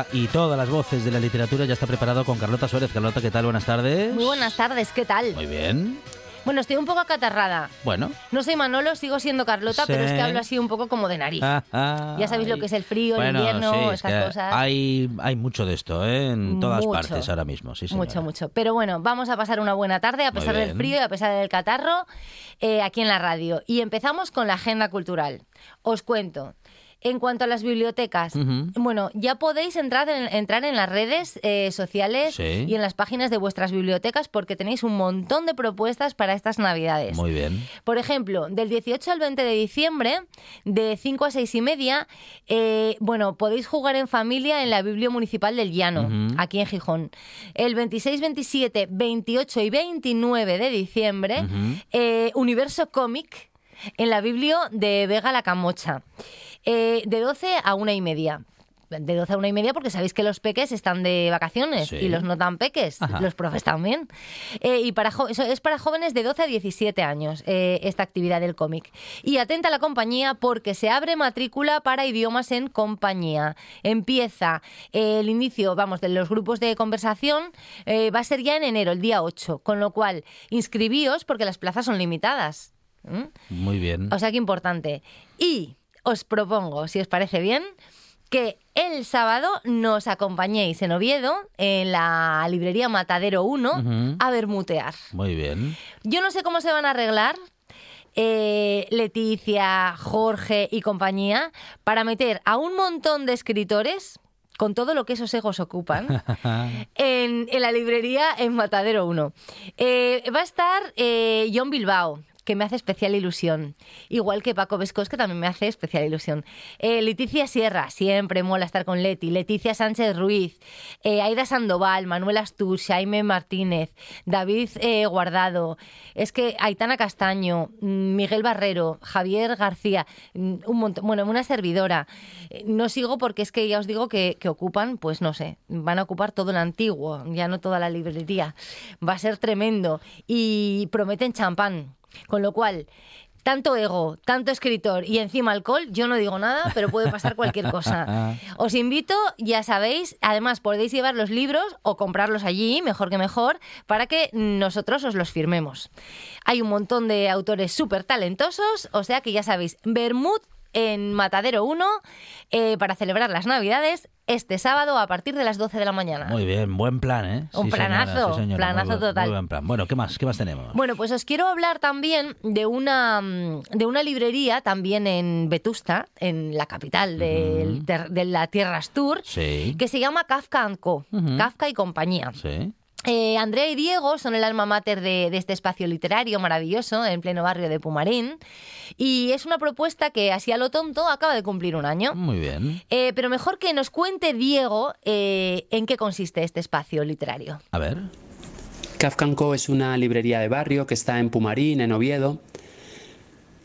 Literatura y todas las voces de la literatura ya está preparado con Carlota Suárez. Carlota, ¿qué tal? Buenas tardes. Muy buenas tardes, ¿qué tal? Muy bien. Bueno, estoy un poco acatarrada. Bueno. No soy Manolo, sigo siendo Carlota, pero es que hablo así un poco como de nariz. ya sabéis lo que es el frío, el invierno, sí, es estas que cosas. Hay, hay mucho de esto ¿eh? en todas Mucho. partes ahora mismo. Sí, señora. Mucho, mucho. Pero bueno, vamos a pasar una buena tarde a pesar del frío y a pesar del catarro eh, aquí en la radio. Y empezamos con la agenda cultural. Os cuento. En cuanto a las bibliotecas, bueno, ya podéis entrar en, entrar en las redes eh, sociales Sí. y en las páginas de vuestras bibliotecas porque tenéis un montón de propuestas para estas navidades. Muy bien. Por ejemplo, del 18 al 20 de diciembre, de 5 a 6 y media, eh, bueno, podéis jugar en familia en la Biblio Municipal del Llano, aquí en Gijón. El 26, 27, 28 y 29 de diciembre, eh, Universo Cómic en la Biblio de Vega la Camocha, eh, de 12 a 1 y media. De 12 a 1 y media porque sabéis que los peques están de vacaciones Sí. y los no tan peques, Ajá. los profes también. Eh, y para eso es para jóvenes de 12 a 17 años eh, esta actividad del cómic. Y atenta a la compañía porque se abre matrícula para idiomas en compañía. Empieza el inicio, vamos, de los grupos de conversación, eh, va a ser ya en enero, el día 8, con lo cual inscribíos porque las plazas son limitadas. ¿Mm? Muy bien. O sea que importante. Y os propongo, si os parece bien, que el sábado nos acompañéis en Oviedo, en la librería Matadero 1, Ujú. a bermutear. Muy bien. Yo no sé cómo se van a arreglar. eh, Leticia, Jorge y compañía para meter a un montón de escritores con todo lo que esos egos ocupan en, en la librería en Matadero 1. Eh, va a estar eh, John Bilbao, que me hace especial ilusión. Igual que Paco Vescos, que también me hace especial ilusión. Eh, Leticia Sierra, siempre mola estar con Leti. Leticia Sánchez Ruiz. eh, Aida Sandoval, Manuel Astur, Jaime Martínez, David eh, Guardado. Es que Aitana Castaño, mm, Miguel Barrero, Javier García, mm, un montón. Bueno, una servidora. No sigo porque es que ya os digo que, que ocupan, pues no sé, van a ocupar todo el antiguo, ya no toda la librería. Va a ser tremendo. Y prometen champán. Con lo cual, tanto ego, tanto escritor y encima alcohol, yo no digo nada, pero puede pasar cualquier cosa. Os invito, ya sabéis, además podéis llevar los libros o comprarlos allí, mejor que mejor, para que nosotros os los firmemos. Hay un montón de autores súper talentosos, o sea que ya sabéis, Bermud en Matadero 1 eh, para celebrar las Navidades este sábado a partir de las 12 de la mañana. Muy bien. Buen plan, ¿eh? Un Sí, señora, planazo, sí, señora. planazo Muy total. Muy buen plan. Bueno, ¿qué más? ¿Qué más tenemos? Bueno, pues os quiero hablar también de una, de una librería también en Vetusta, en la capital del ter- de la Tierra Astur, Sí. que se llama Kafka Co. Kafka y compañía. Sí. Eh, Andrea y Diego son el alma mater de, de este espacio literario maravilloso en pleno barrio de Pumarín. Y es una propuesta que, así a lo tonto, acaba de cumplir un año. Muy bien. Eh, pero mejor que nos cuente Diego eh, en qué consiste este espacio literario. A ver. Kafkanco es una librería de barrio que está en Pumarín, en Oviedo.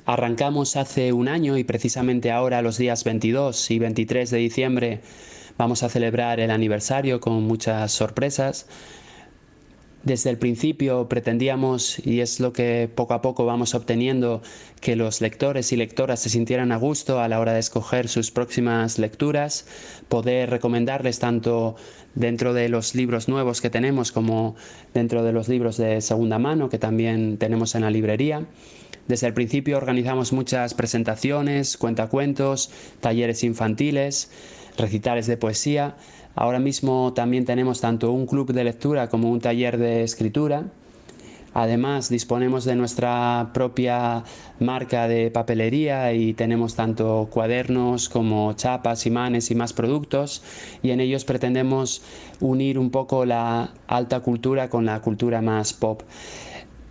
Arrancamos hace un año y precisamente ahora, los días 22 y 23 de diciembre, vamos a celebrar el aniversario con muchas sorpresas. Desde el principio pretendíamos, y es lo que poco a poco vamos obteniendo, que los lectores y lectoras se sintieran a gusto a la hora de escoger sus próximas lecturas, poder recomendarles tanto dentro de los libros nuevos que tenemos como dentro de los libros de segunda mano que también tenemos en la librería. Desde el principio organizamos muchas presentaciones, cuentacuentos, talleres infantiles, recitales de poesía. Ahora mismo también tenemos tanto un club de lectura como un taller de escritura. Además, disponemos de nuestra propia marca de papelería y tenemos tanto cuadernos como chapas, imanes y más productos y en ellos pretendemos unir un poco la alta cultura con la cultura más pop.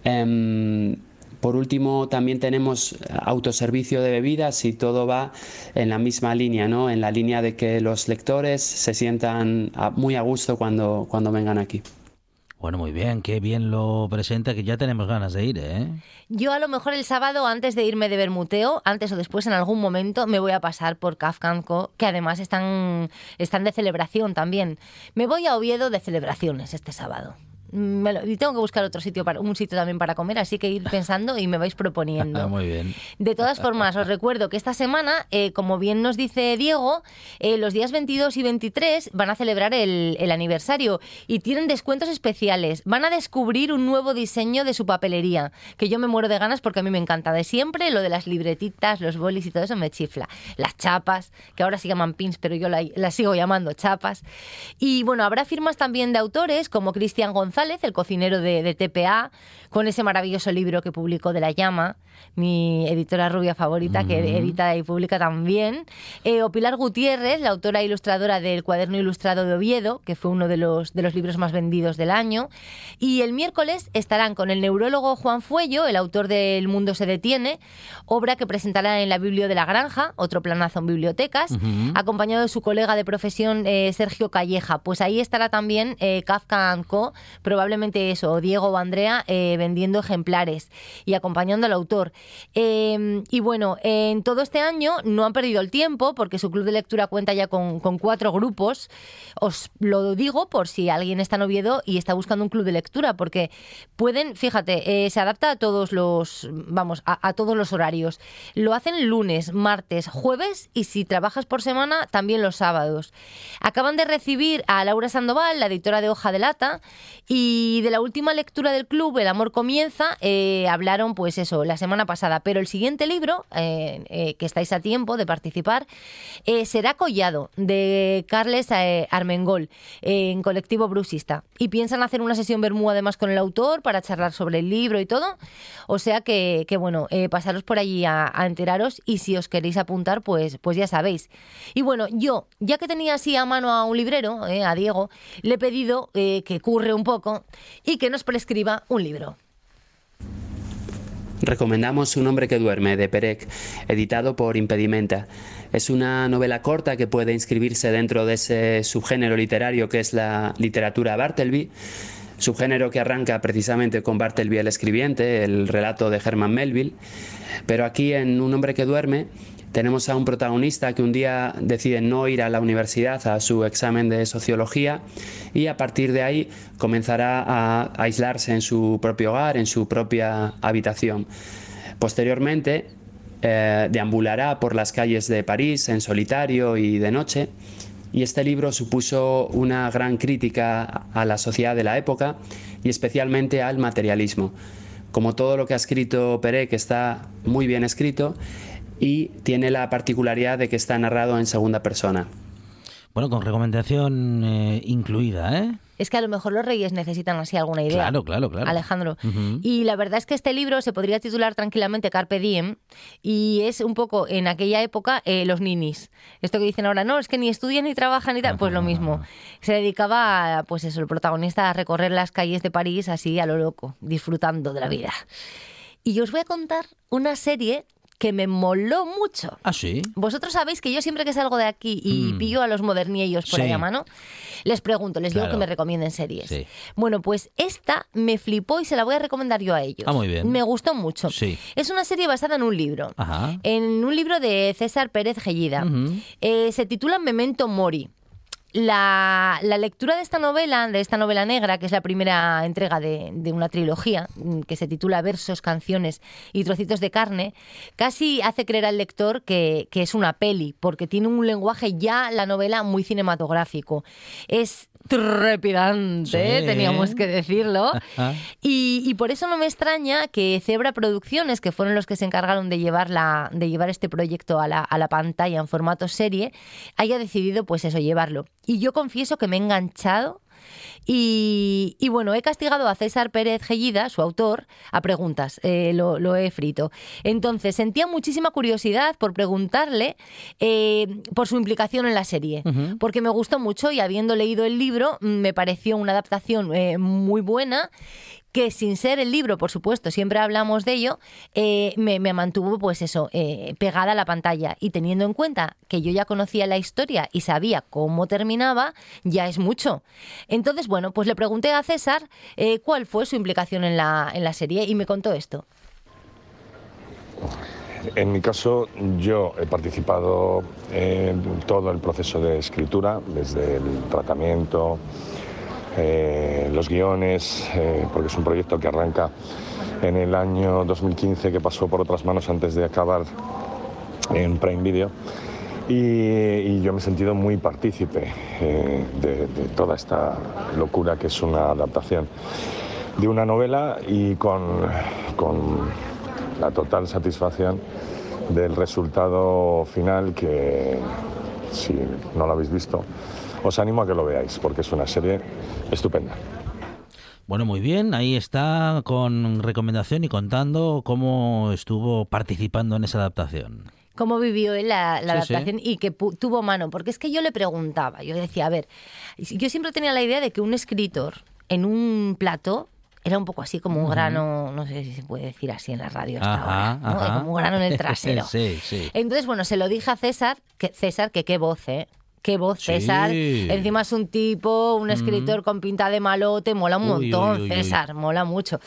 Em, por último, también tenemos autoservicio de bebidas y todo va en la misma línea, ¿no? En la línea de que los lectores se sientan muy a gusto cuando, cuando vengan aquí. Bueno, muy bien, qué bien lo presenta, que ya tenemos ganas de ir, ¿eh? Yo a lo mejor el sábado, antes de irme de Bermuteo, antes o después en algún momento, me voy a pasar por Kafka Co, que además están, están de celebración también. Me voy a Oviedo de celebraciones este sábado. Me lo- y tengo que buscar otro sitio, para, un sitio también para comer, así que ir pensando y me vais proponiendo. Ah, muy bien. De todas formas, os recuerdo que esta semana, eh, como bien nos dice Diego, eh, los días 22 y 23 van a celebrar el, el aniversario y tienen descuentos especiales. Van a descubrir un nuevo diseño de su papelería, que yo me muero de ganas porque a mí me encanta. De siempre, lo de las libretitas, los bolis y todo eso me chifla. Las chapas, que ahora se llaman pins, pero yo la- las sigo llamando chapas. Y bueno, habrá firmas también de autores como Cristian González, el cocinero de, de TPA, con ese maravilloso libro que publicó de La Llama, mi editora rubia favorita, que edita y publica también. Eh, o Pilar Gutiérrez, la autora e ilustradora del Cuaderno Ilustrado de Oviedo, que fue uno de los, de los libros más vendidos del año. Y el miércoles estarán con el neurólogo Juan Fuello, el autor de El Mundo se detiene, obra que presentará en la Biblio de la Granja, otro planazo en bibliotecas, acompañado de su colega de profesión eh, Sergio Calleja. Pues ahí estará también eh, Kafka Co, probablemente eso, o Diego o Andrea, eh, vendiendo ejemplares y acompañando al autor. Eh, y bueno, en todo este año no han perdido el tiempo porque su club de lectura cuenta ya con, cuatro grupos. Os lo digo por si alguien está en Oviedo y está buscando un club de lectura, porque pueden, fíjate, eh, se adapta a todos los, vamos, a, todos los horarios. Lo hacen lunes, martes, jueves y si trabajas por semana, también los sábados. Acaban de recibir a Laura Sandoval, la editora de Hoja de Lata, de la última lectura del club, El amor comienza, eh, hablaron pues eso, la semana pasada. Pero el siguiente libro, eh, eh, que estáis a tiempo de participar, eh, será Collado, de Carles Armengol, en colectivo brusista. Y piensan hacer una sesión Bermú además con el autor para charlar sobre el libro y todo. O sea que, que bueno, pasaros por allí a, a enteraros y si os queréis apuntar, pues, pues ya sabéis. Y bueno, yo, ya que tenía así a mano a un librero, a Diego, le he pedido que curre un poco y que nos prescriba un libro. Recomendamos Un hombre que duerme de Perec, editado por Impedimenta. Es una novela corta que puede inscribirse dentro de ese subgénero literario que es la literatura Bartleby, subgénero que arranca precisamente con Bartleby el escribiente, el relato de Herman Melville. Pero aquí en Un hombre que duerme tenemos a un protagonista que un día decide no ir a la universidad a su examen de sociología y a partir de ahí comenzará a aislarse en su propio hogar, en su propia habitación. Posteriormente eh, deambulará por las calles de París en solitario y de noche y este libro supuso una gran crítica a la sociedad de la época y especialmente al materialismo. Como todo lo que ha escrito Perec está muy bien escrito y tiene la particularidad de que está narrado en segunda persona. Bueno, con recomendación eh, incluida, ¿eh? Es que a lo mejor los reyes necesitan así alguna idea. Claro, claro, claro. Alejandro. Y la verdad es que este libro se podría titular tranquilamente Carpe Diem y es un poco en aquella época eh, los ninis. Esto que dicen ahora, no, es que ni estudian ni trabajan ni tal, pues lo mismo. Se dedicaba, a, pues eso, el protagonista a recorrer las calles de París así a lo loco, disfrutando de la vida. Y yo os voy a contar una serie que me moló mucho. Ah, sí. Vosotros sabéis que yo siempre que salgo de aquí y Mm. pillo a los moderniellos por Sí. ahí a mano, les pregunto, les digo que me recomienden series. Sí. Bueno, pues esta me flipó y se la voy a recomendar yo a ellos. Ah, muy bien. Me gustó mucho. Sí. Es una serie basada en un libro. Ajá. En un libro de César Pérez Gellida. Eh, se titula Memento Mori. La, la lectura de esta novela, de esta novela negra, que es la primera entrega de, de una trilogía, mm, que se titula Versos, canciones y trocitos de carne, casi hace creer al lector que, que es una peli, porque tiene un lenguaje ya, la novela, muy cinematográfico. Es trepidante, Sí. teníamos que decirlo. Y, y por eso no me extraña que Zebra Producciones, que fueron los que se encargaron de llevar, la, de llevar este proyecto a la, a la pantalla en formato serie, haya decidido, pues eso, llevarlo. y yo confieso que me he enganchado y, y bueno, he castigado a César Pérez Gellida, su autor, a preguntas. Eh, lo, lo he frito. Entonces, sentía muchísima curiosidad por preguntarle eh, por su implicación en la serie. Porque me gustó mucho y habiendo leído el libro, me pareció una adaptación eh, muy buena que sin ser el libro, por supuesto, siempre hablamos de ello, eh, me, mantuvo pues eso, eh, pegada a la pantalla. Y teniendo en cuenta que yo ya conocía la historia y sabía cómo terminaba, ya es mucho. Entonces, bueno, pues le pregunté a César eh, cuál fue su implicación en la, en la serie y me contó esto. En mi caso, yo he participado en todo el proceso de escritura, desde el tratamiento, eh, los guiones, eh, porque es un proyecto que arranca en el año 2015, que pasó por otras manos antes de acabar en Prime Video. Y, yo me he sentido muy partícipe eh, de, de toda esta locura que es una adaptación de una novela y con, con la total satisfacción del resultado final que, si no lo habéis visto, os animo a que lo veáis porque es una serie estupenda. Bueno, muy bien, ahí está con recomendación y contando cómo estuvo participando en esa adaptación. cómo vivió él la, la Sí, sí. adaptación y que tuvo mano. Porque es que yo le preguntaba, yo decía, a ver, yo siempre tenía la idea de que un escritor en un plato era un poco así como un grano, no sé si se puede decir así en la radio hasta Ajá, ahora, ¿no? como un grano en el trasero. sí, sí. Entonces, bueno, se lo dije a César, que César, que qué voz, ¿eh? Qué voz, Sí. César. Encima es un tipo, un escritor con pinta de malote, mola un Uy, montón, uy, uy, uy. César, mola mucho.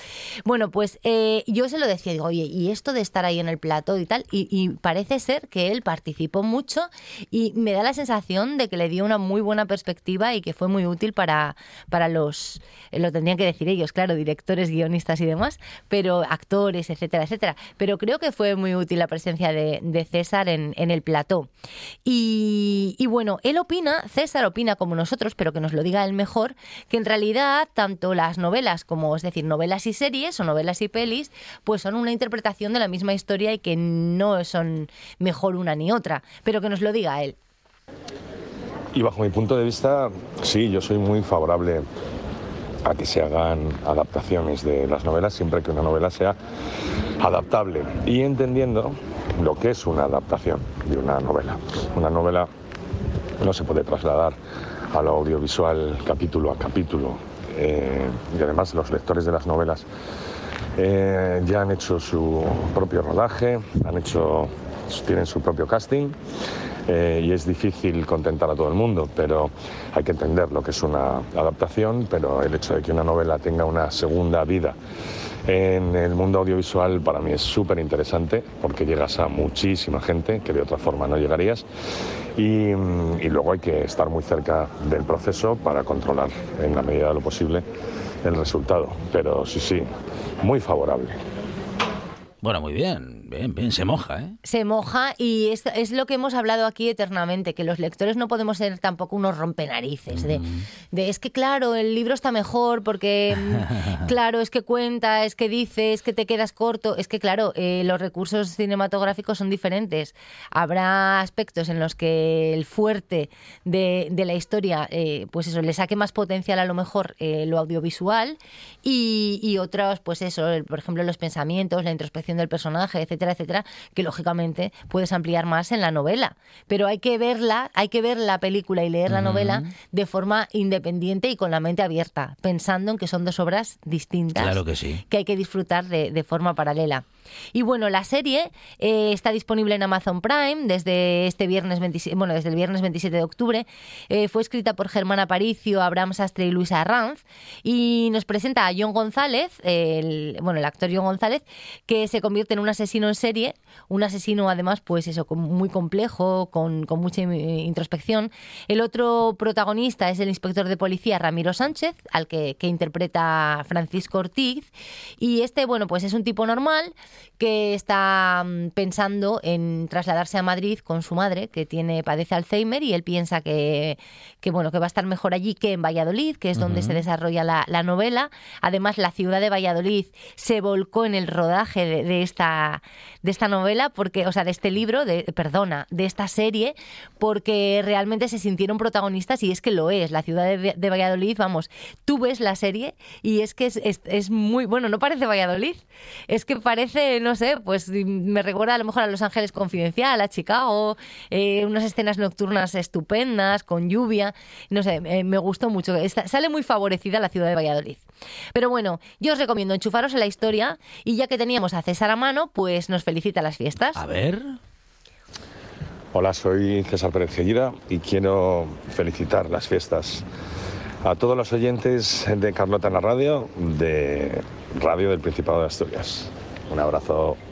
Bueno, pues eh, yo se lo decía, digo, oye, y esto de estar ahí en el plato y tal, y, y parece ser que él participó mucho y me da la sensación de que le dio una muy buena perspectiva y que fue muy útil para, para los, eh, lo tendrían que decir ellos, claro, directores, guionistas y demás, pero actores, etcétera, etcétera. Pero creo que fue muy útil la presencia de, de César en, en el plató. Y, y bueno, él opina, César opina como nosotros, pero que nos lo diga él mejor, que en realidad tanto las novelas como, es decir, novelas y series o novelas y pelis, pues son una interpretación de la misma historia y que no son mejor una ni otra, pero que nos lo diga él. Y bajo mi punto de vista, sí, yo soy muy favorable a que se hagan adaptaciones de las novelas siempre que una novela sea adaptable y entendiendo lo que es una adaptación de una novela. Una novela no se puede trasladar a lo audiovisual capítulo a capítulo. Eh, y además los lectores de las novelas eh, ya han hecho su propio rodaje, han hecho, tienen su propio casting eh, y es difícil contentar a todo el mundo, pero hay que entender lo que es una adaptación, pero el hecho de que una novela tenga una segunda vida en el mundo audiovisual para mí es súper interesante porque llegas a muchísima gente que de otra forma no llegarías y, mm, y luego hay que estar muy cerca del proceso para controlar en la medida de lo posible el resultado. Pero sí, sí, muy favorable. Bueno, muy bien, bien, bien, se moja, ¿eh? se moja y es, es lo que hemos hablado aquí eternamente, que los lectores no podemos ser tampoco unos rompenarices, de, de es que claro, el libro está mejor porque mm, claro, es que cuenta, es que dice, es que te quedas corto, es que claro, eh, los recursos cinematográficos son diferentes. Habrá aspectos en los que el fuerte de, de la historia, eh, pues eso, le saque más potencial a lo mejor eh, lo audiovisual y, y otros, pues eso, el- por ejemplo, los pensamientos, la introspección del personaje, etcétera, etcétera, que lógicamente puedes ampliar más en la novela. Pero hay que verla, hay que ver la película y leer la novela de forma independiente y con la mente abierta, pensando en que son dos obras distintas Claro que sí. que hay que disfrutar de, de forma paralela. Y bueno, la serie eh, está disponible en Amazon Prime desde este viernes 27, bueno, desde el viernes 27 de octubre. Eh, fue escrita por Germán Aparicio, Abraham Sastre y Luisa Arranz y nos presenta a John González, el, bueno, el actor John González, que se convierte en un asesino en serie, un asesino además, pues eso, muy complejo, con, con mucha introspección. El otro protagonista es el inspector de policía Ramiro Sánchez, al que, que interpreta Francisco Ortiz. Y este, bueno, pues es un tipo normal que está mm, pensando en trasladarse a Madrid con su madre, que tiene padece Alzheimer, y él piensa que, que, bueno, que va a estar mejor allí que en Valladolid, que es donde se desarrolla la, la novela. Además, la ciudad de Valladolid se volcó en el rodaje de, de esta, de esta novela, porque, o sea, de este libro, de, perdona, de esta serie, porque realmente se sintieron protagonistas y es que lo es. La ciudad de, de Valladolid, vamos, tú ves la serie y es que es, es- es muy, bueno, no parece Valladolid, es que parece, no sé, pues me recuerda a lo mejor a Los Ángeles Confidencial, a Chicago, eh, unas escenas nocturnas estupendas, con lluvia, no sé, eh, me gustó mucho. Está- sale muy favorecida la ciudad de Valladolid. Pero bueno, yo os recomiendo enchufaros en la historia y ya que teníamos a César a mano, pues nos felicita las fiestas. A ver. Hola, soy César Pérez Gellida y quiero felicitar las fiestas a todos los oyentes de Carlota en la radio, de Radio del Principado de Asturias. Un abrazo.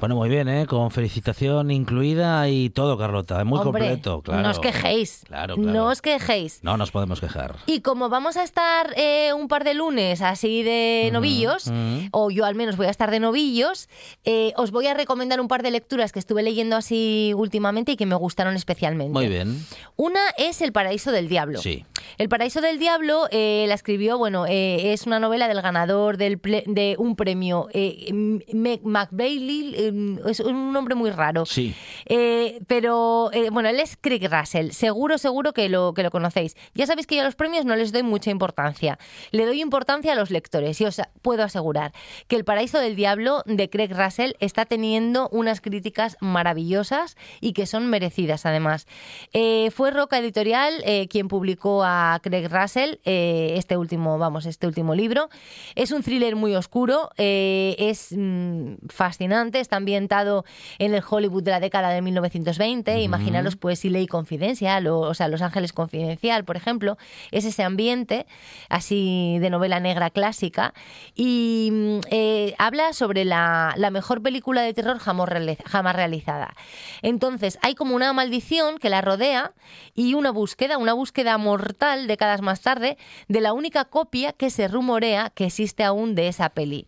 Bueno, muy bien, ¿eh? Con felicitación incluida y todo, Carlota. Muy Hombre, completo, claro. no os quejéis. Claro, claro. No os quejéis. No nos podemos quejar. Y como vamos a estar eh, un par de lunes así de novillos, o yo al menos voy a estar de novillos, eh, os voy a recomendar un par de lecturas que estuve leyendo así últimamente y que me gustaron especialmente. Muy bien. Una es El paraíso del diablo. Sí. El paraíso del diablo eh, la escribió, bueno, eh, es una novela del ganador del de un premio, M- Meg McBailey, eh, es un nombre muy raro. Sí. Eh, pero eh, bueno, él es Craig Russell. Seguro, seguro que lo, que lo conocéis. Ya sabéis que yo a los premios no les doy mucha importancia. Le doy importancia a los lectores y os puedo asegurar que El Paraíso del Diablo de Craig Russell está teniendo unas críticas maravillosas y que son merecidas además. Eh, fue Roca Editorial quien publicó a Craig Russell este último, vamos, este último libro. Es un thriller muy oscuro, es mm, fascinante, está ambientado en el Hollywood de la década de 1920. Imaginaros, pues, Ley Confidencial o, o sea, Los Ángeles Confidencial, por ejemplo. Es ese ambiente así de novela negra clásica. Y mm, eh, habla sobre la, la mejor película de terror jamás, reali- jamás realizada. Entonces, hay como una maldición que la rodea y una búsqueda, una búsqueda mortal décadas más tarde de la única copia que se rumorea que existe aún de esa peli.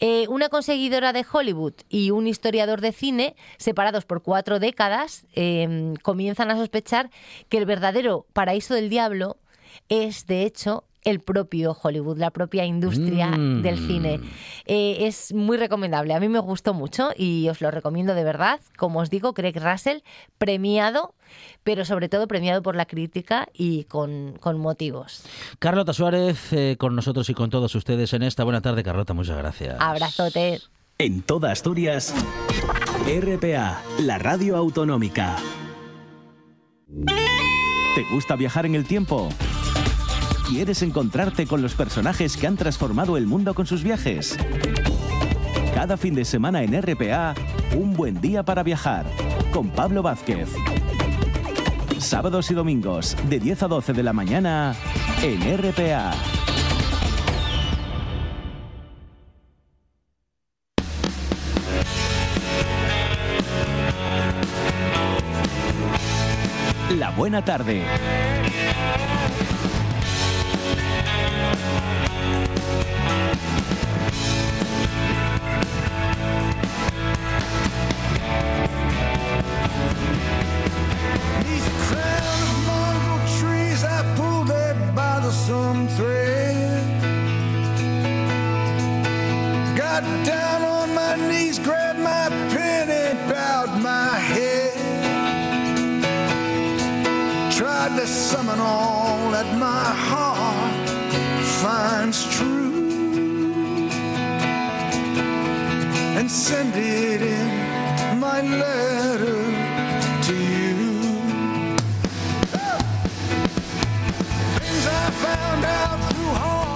Eh, una conseguidora de Hollywood y un historiador de cine, separados por cuatro décadas, eh, comienzan a sospechar que el verdadero paraíso del diablo es, de hecho, el propio Hollywood, la propia industria Mm. del cine. Eh, es muy recomendable, a mí me gustó mucho y os lo recomiendo de verdad. Como os digo, Craig Russell, premiado, pero sobre todo premiado por la crítica y con, con motivos. Carlota Suárez eh, con nosotros y con todos ustedes en esta buena tarde. Carlota, muchas gracias. Abrazote. En toda Asturias, RPA, la radio autonómica. ¿Te gusta viajar en el tiempo? ¿Quieres encontrarte con los personajes que han transformado el mundo con sus viajes? Cada fin de semana en RPA, un buen día para viajar, con Pablo Vázquez. Sábados y domingos, de 10 a 12 de la mañana, en RPA. La buena tarde. Got down on my knees, grabbed Summon all that my heart finds true and send it in my letter to you.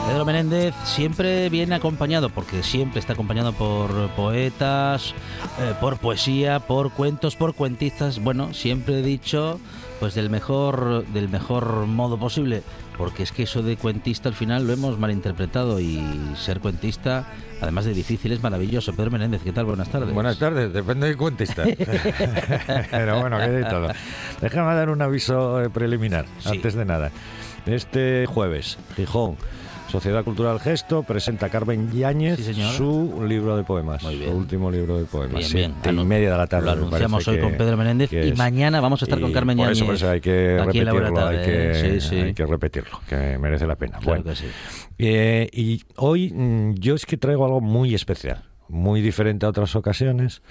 Pedro Menéndez siempre viene acompañado, porque siempre está acompañado por poetas, eh, por poesía, por cuentos, por cuentistas. Bueno, siempre he dicho, pues del mejor, del mejor modo posible, porque es que eso de cuentista al final lo hemos malinterpretado y ser cuentista, además de difícil, es maravilloso. Pedro Menéndez, ¿qué tal? Buenas tardes. Buenas tardes, depende del cuentista. Pero bueno, que de todo. Déjame dar un aviso eh, preliminar, Sí. antes de nada. Este jueves, Gijón, Sociedad Cultural Gesto presenta Carmen Yáñez Sí, su libro de poemas, su último libro de poemas. Bien, siete bien. y Anu- media de la tarde. Lo anunciamos hoy que- con Pedro Menéndez y mañana vamos a estar con Y Carmen por eso, por Yáñez hay que aquí repetirlo, hay que, ¿eh? Sí, sí. hay que repetirlo, que merece la pena. Claro Bueno, eh, y hoy mm, yo es que traigo algo muy especial, muy diferente a otras ocasiones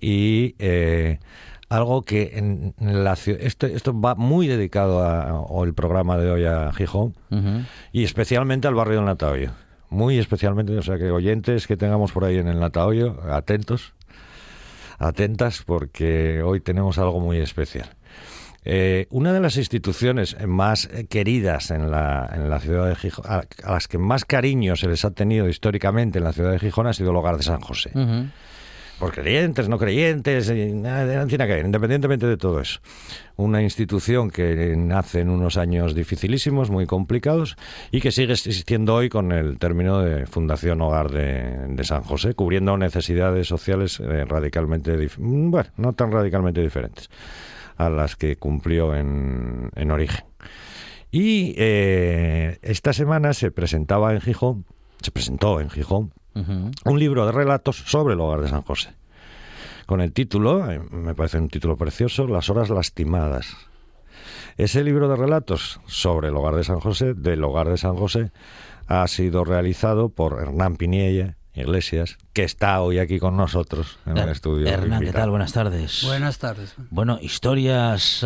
y eh, algo que en la esto, esto va muy dedicado a, o el programa de hoy a Gijón y especialmente al barrio del Natahoyo. Muy especialmente, o sea que oyentes que tengamos por ahí en el Natahoyo, atentos, atentas porque hoy tenemos algo muy especial. Eh, una de las instituciones más eh, queridas en la, en la ciudad de Gijón, a, a las que más cariño se les ha tenido históricamente en la ciudad de Gijón ha sido el Hogar de San José. Por creyentes, no creyentes, nada, tiene que ver, independientemente de todo eso. Una institución que nace en unos años dificilísimos, muy complicados, y que sigue existiendo hoy con el término de Fundación Hogar de, de San José, cubriendo necesidades sociales eh, radicalmente, mm, bueno, no tan radicalmente diferentes a las que cumplió en, en origen. Y eh, esta semana se presentaba en Gijón, se presentó en Gijón, Un libro de relatos sobre el hogar de San José. Con el título, eh, me parece un título precioso, Las horas lastimadas. Ese libro de relatos sobre el hogar de San José, del hogar de San José, ha sido realizado por Hernán Piniella Iglesias, que está hoy aquí con nosotros en el estudio. Hernán, ¿qué tal? Buenas tardes. Buenas tardes. Bueno, historias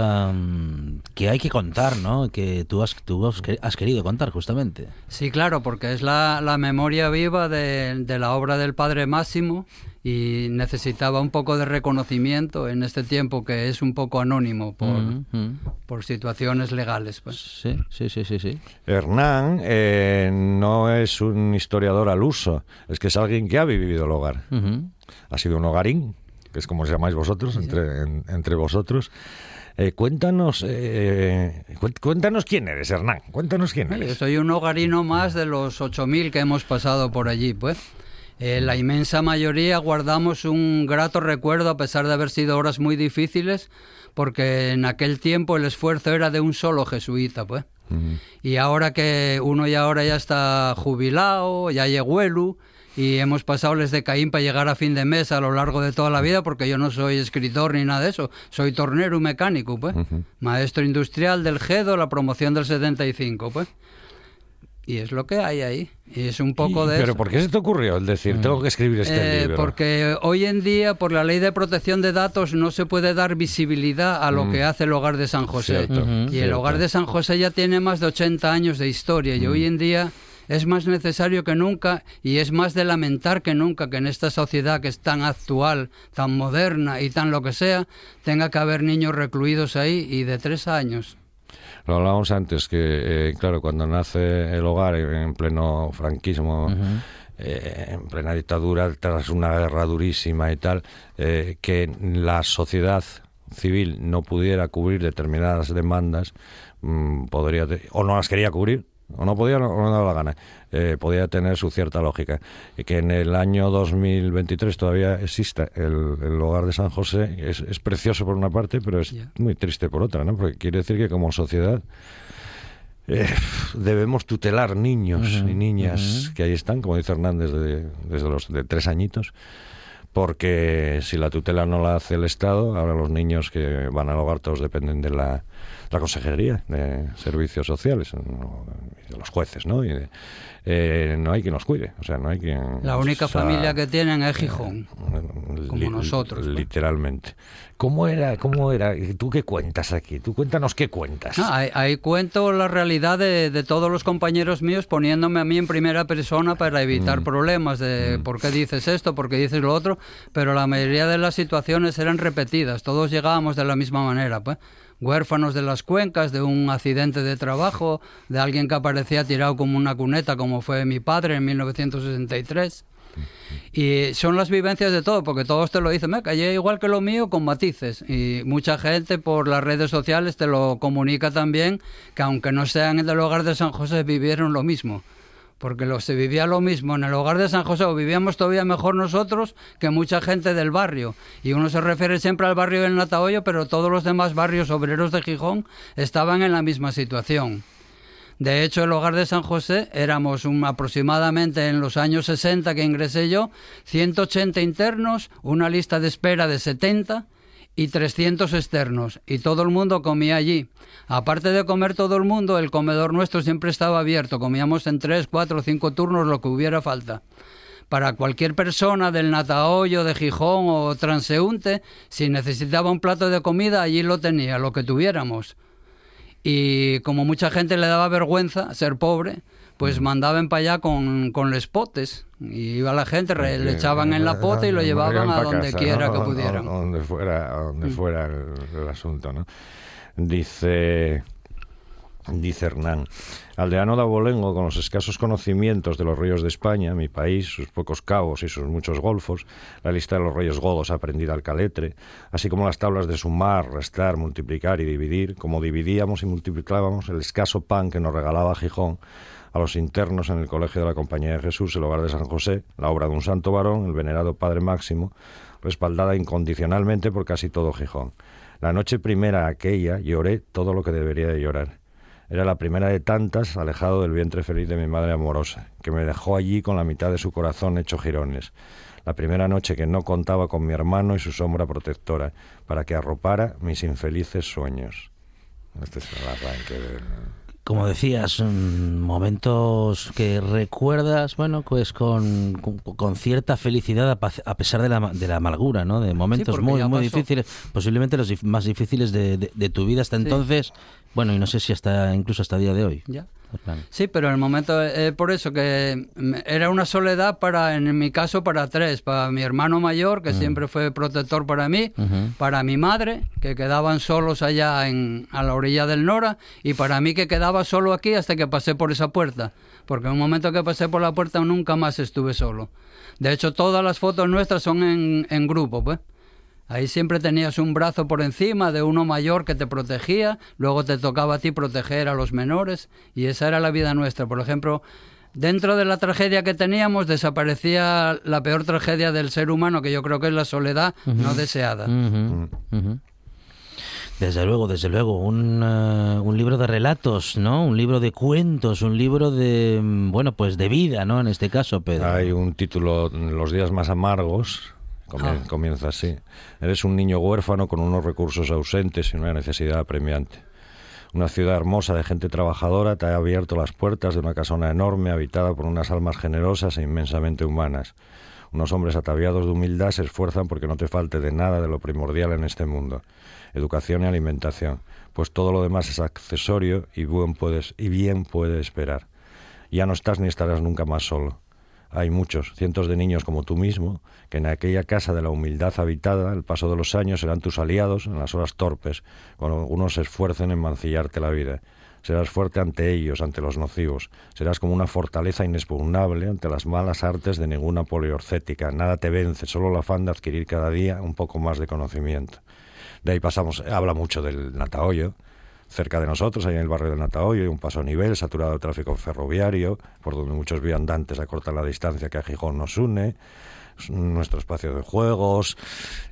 que hay que contar, ¿no? Que tú has, tú has que- has querido contar, justamente. Sí, claro, porque es la, la memoria viva de, de la obra del Padre Máximo y necesitaba un poco de reconocimiento en este tiempo que es un poco anónimo por, Mm, por situaciones legales. Pues. Sí, sí, sí, sí, sí. Hernán eh, no es un historiador al uso, es que es alguien que ha vivido el hogar. Ha sido un hogarín, que es como os llamáis vosotros, entre, en- entre vosotros. Eh, cuéntanos, eh, cué- cuéntanos quién eres, Hernán. Cuéntanos quién Yo eres. soy un hogarino más de los 8.000 que hemos pasado por allí, pues. Eh, la inmensa mayoría guardamos un grato recuerdo a pesar de haber sido horas muy difíciles, porque en aquel tiempo el esfuerzo era de un solo jesuita, pues. Y ahora que uno ya ahora ya está jubilado, ya llegó y hemos pasado desde Caín para llegar a fin de mes a lo largo de toda la vida, porque yo no soy escritor ni nada de eso, soy tornero mecánico, pues. Maestro industrial del GEDO, la promoción del 75, pues. Y es lo que hay ahí. Y es un poco de Pero eso. ¿por qué se te ocurrió el decir, tengo que escribir este Eh, libro? Porque hoy en día, por la ley de protección de datos, no se puede dar visibilidad a lo que hace el hogar de San José. Cierto, y el hogar de San José ya tiene más de 80 años de historia y hoy en día es más necesario que nunca y es más de lamentar que nunca que en esta sociedad que es tan actual, tan moderna y tan lo que sea, tenga que haber niños recluidos ahí y de tres años. Lo hablábamos antes, que eh, claro, cuando nace el hogar en pleno franquismo, eh, en plena dictadura, tras una guerra durísima y tal, eh, que la sociedad civil no pudiera cubrir determinadas demandas, mm, podría o no las quería cubrir, o no podía, o no daba la gana, eh, podía tener su cierta lógica. Y que en el año 2023 todavía exista el, el hogar de San José es, es precioso por una parte, pero es muy triste por otra, ¿no? Porque quiere decir que como sociedad eh, debemos tutelar niños y niñas que ahí están, como dice Hernández, de- desde los de tres añitos, porque si la tutela no la hace el Estado, ahora los niños que van al hogar todos dependen de la, la Consejería de Servicios Sociales, de los jueces, ¿no? Y de- eh, no hay quien los cuide, o sea, no hay quien... La única o sea, familia que tienen es Gijón. como nosotros, pues. Literalmente. ¿Cómo era? ¿Cómo era? ¿Tú qué cuentas aquí? Tú cuéntanos qué cuentas. No, ahí, ahí cuento la realidad de, de todos los compañeros míos poniéndome a mí en primera persona para evitar problemas de por qué dices esto, por qué dices lo otro, pero la mayoría de las situaciones eran repetidas, todos llegábamos de la misma manera, pues. Huérfanos de las cuencas, de un accidente de trabajo, de alguien que aparecía tirado como una cuneta, como fue mi padre en 1963. Y son las vivencias de todo, porque todos te lo dicen, me callé igual que lo mío con matices. Y mucha gente por las redes sociales te lo comunica también, que aunque no sean en el hogar de San José, vivieron lo mismo. Porque se vivía lo mismo en el hogar de San José, o vivíamos todavía mejor nosotros que mucha gente del barrio. Y uno se refiere siempre al barrio del Natahoyo, pero todos los demás barrios obreros de Gijón estaban en la misma situación. De hecho, el hogar de San José éramos aproximadamente en los años 60 que ingresé yo, 180 internos, una lista de espera de 70 y 300 externos, y todo el mundo comía allí. Aparte de comer todo el mundo, el comedor nuestro siempre estaba abierto, comíamos en 3, 4, 5 turnos lo que hubiera falta. Para cualquier persona del Natahoyo, de Gijón o transeúnte, si necesitaba un plato de comida, allí lo tenía, lo que tuviéramos. Y como mucha gente le daba vergüenza ser pobre, pues mandaban para allá con, con les potes. Y iba la gente, re- le echaban en la pota y lo llevaban a donde casa, quiera ¿no? que pudieran. Donde fuera, a donde fuera el, el asunto, ¿no? Dice, dice Hernán, aldeano de Abolengo, con los escasos conocimientos de los ríos de España, mi país, sus pocos cabos y sus muchos golfos, la lista de los reyes godos aprendida al caletre, así como las tablas de sumar, restar, multiplicar y dividir, como dividíamos y multiplicábamos el escaso pan que nos regalaba Gijón, a los internos en el Colegio de la Compañía de Jesús, el Hogar de San José, la obra de un santo varón, el venerado Padre Máximo, respaldada incondicionalmente por casi todo Gijón. La noche primera aquella lloré todo lo que debería de llorar. Era la primera de tantas, alejado del vientre feliz de mi madre amorosa, que me dejó allí con la mitad de su corazón hecho jirones. La primera noche que no contaba con mi hermano y su sombra protectora, para que arropara mis infelices sueños. Este es el arranque. Como decías, mm, momentos que recuerdas, bueno, pues con, con, con cierta felicidad a, pesar de la, de la amargura, ¿no? De momentos muy, muy pasó. difíciles, posiblemente los más difíciles de, de- de tu vida hasta entonces, bueno, y no sé si hasta incluso hasta el día de hoy. Ya. Sí, pero el momento, eh, por eso que mm, era una soledad para, en mi caso, para tres, para mi hermano mayor, que siempre fue protector para mí, para mi madre, que quedaban solos allá en, a la orilla del Nora, y para mí que quedaba solo aquí hasta que pasé por esa puerta, porque en un momento que pasé por la puerta nunca más estuve solo. De hecho, todas las fotos nuestras son en, en grupo, pues. Ahí siempre tenías un brazo por encima de uno mayor que te protegía, luego te tocaba a ti proteger a los menores y esa era la vida nuestra. Por ejemplo, dentro de la tragedia que teníamos desaparecía la peor tragedia del ser humano, que yo creo que es la soledad no deseada. Ujú. Desde luego, desde luego, un, eh, un libro de relatos, ¿no? Un libro de cuentos, un libro de, mm, bueno, pues de vida, ¿no? En este caso, Pedro. Hay un título, Los días más amargos, Ah. comienza así. Eres un niño huérfano con unos recursos ausentes y una necesidad apremiante. Una ciudad hermosa de gente trabajadora te ha abierto las puertas de una casona enorme habitada por unas almas generosas e inmensamente humanas. Unos hombres ataviados de humildad se esfuerzan porque no te falte de nada de lo primordial en este mundo, educación y alimentación, pues todo lo demás es accesorio y, buen puedes, y bien puede esperar. Ya no estás ni estarás nunca más solo. Hay muchos, cientos de niños como tú mismo, que en aquella casa de la humildad habitada, el paso de los años serán tus aliados en las horas torpes, cuando algunos se esfuercen en mancillarte la vida. Serás fuerte ante ellos, ante los nocivos. Serás como una fortaleza inexpugnable ante las malas artes de ninguna poliorcética. Nada te vence, solo el afán de adquirir cada día un poco más de conocimiento. De ahí pasamos, habla mucho del Natahoyo, cerca de nosotros, ahí en el barrio del Natahoyo, hay un paso a nivel, saturado de tráfico ferroviario, por donde muchos viandantes acortan la distancia que a Gijón nos une, es nuestro espacio de juegos.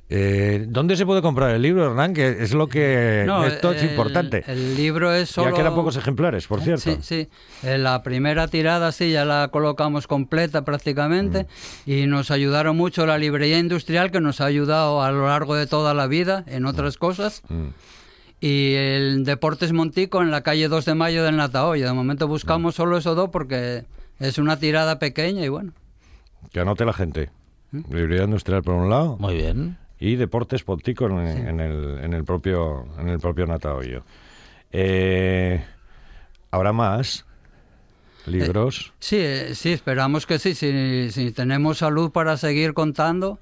Eh, ¿Dónde se puede comprar el libro, Hernán? Que es lo que... No, esto es el- importante. El libro es solo... Ya quedan pocos ejemplares, por cierto. Sí, sí. Eh, La primera tirada sí ya la colocamos completa prácticamente Mm. y nos ayudaron mucho la librería industrial que nos ha ayudado a lo largo de toda la vida en otras cosas. Mm. Y el Deportes Montico en la calle 2 de Mayo del Natahoyo. De momento Mm. buscamos solo esos dos porque es una tirada pequeña y bueno. Que anote la gente. ¿Mm? Librería industrial por un lado Muy bien. y Deportes Pontico en, en el, en el propio en el propio Natahoyo. Eh, ¿Habrá más libros? Sí, eh, sí, esperamos que sí. Si, si tenemos salud para seguir contando,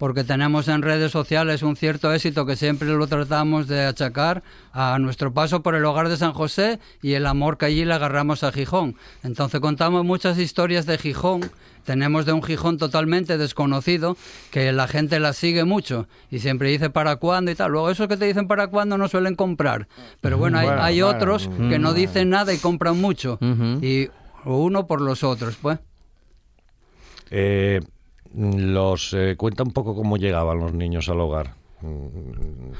porque tenemos en redes sociales un cierto éxito que siempre lo tratamos de achacar a nuestro paso por el hogar de San José y el amor que allí le agarramos a Gijón. Entonces contamos muchas historias de Gijón. Tenemos de un Gijón totalmente desconocido que la gente la sigue mucho y siempre dice para cuándo y tal. Luego esos que te dicen para cuándo no suelen comprar. Pero bueno, hay, Bueno, hay bueno, otros que no dicen nada y compran mucho. Y uno por los otros, pues. Eh, los eh, cuenta un poco cómo llegaban los niños al hogar. Mm,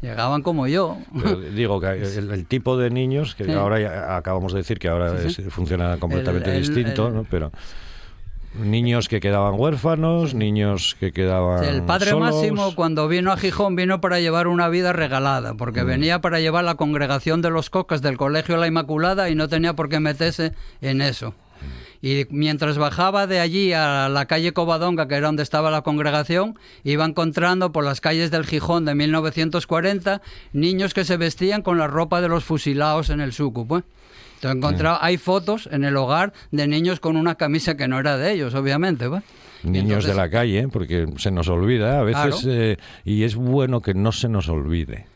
Llegaban como yo. pero digo que el, el tipo de niños, que Sí. ahora ya acabamos de decir que ahora Sí, sí. es- funciona completamente El- el- distinto, pero niños que quedaban huérfanos, niños que quedaban El padre solos. Máximo cuando vino a Gijón vino para llevar una vida regalada, porque venía para llevar la congregación de los cocas del Colegio La Inmaculada y no tenía por qué meterse en eso. Y mientras bajaba de allí a la calle Covadonga, que era donde estaba la congregación, iba encontrando por las calles del Gijón de 1940 niños que se vestían con la ropa de los fusilados en el Sucu. Pues. Entonces encontraba, hay fotos en el hogar de niños con una camisa que no era de ellos, obviamente. pues. Y Niños de la calle, ¿eh? porque se nos olvida a veces Claro. eh, y es bueno que no se nos olvide.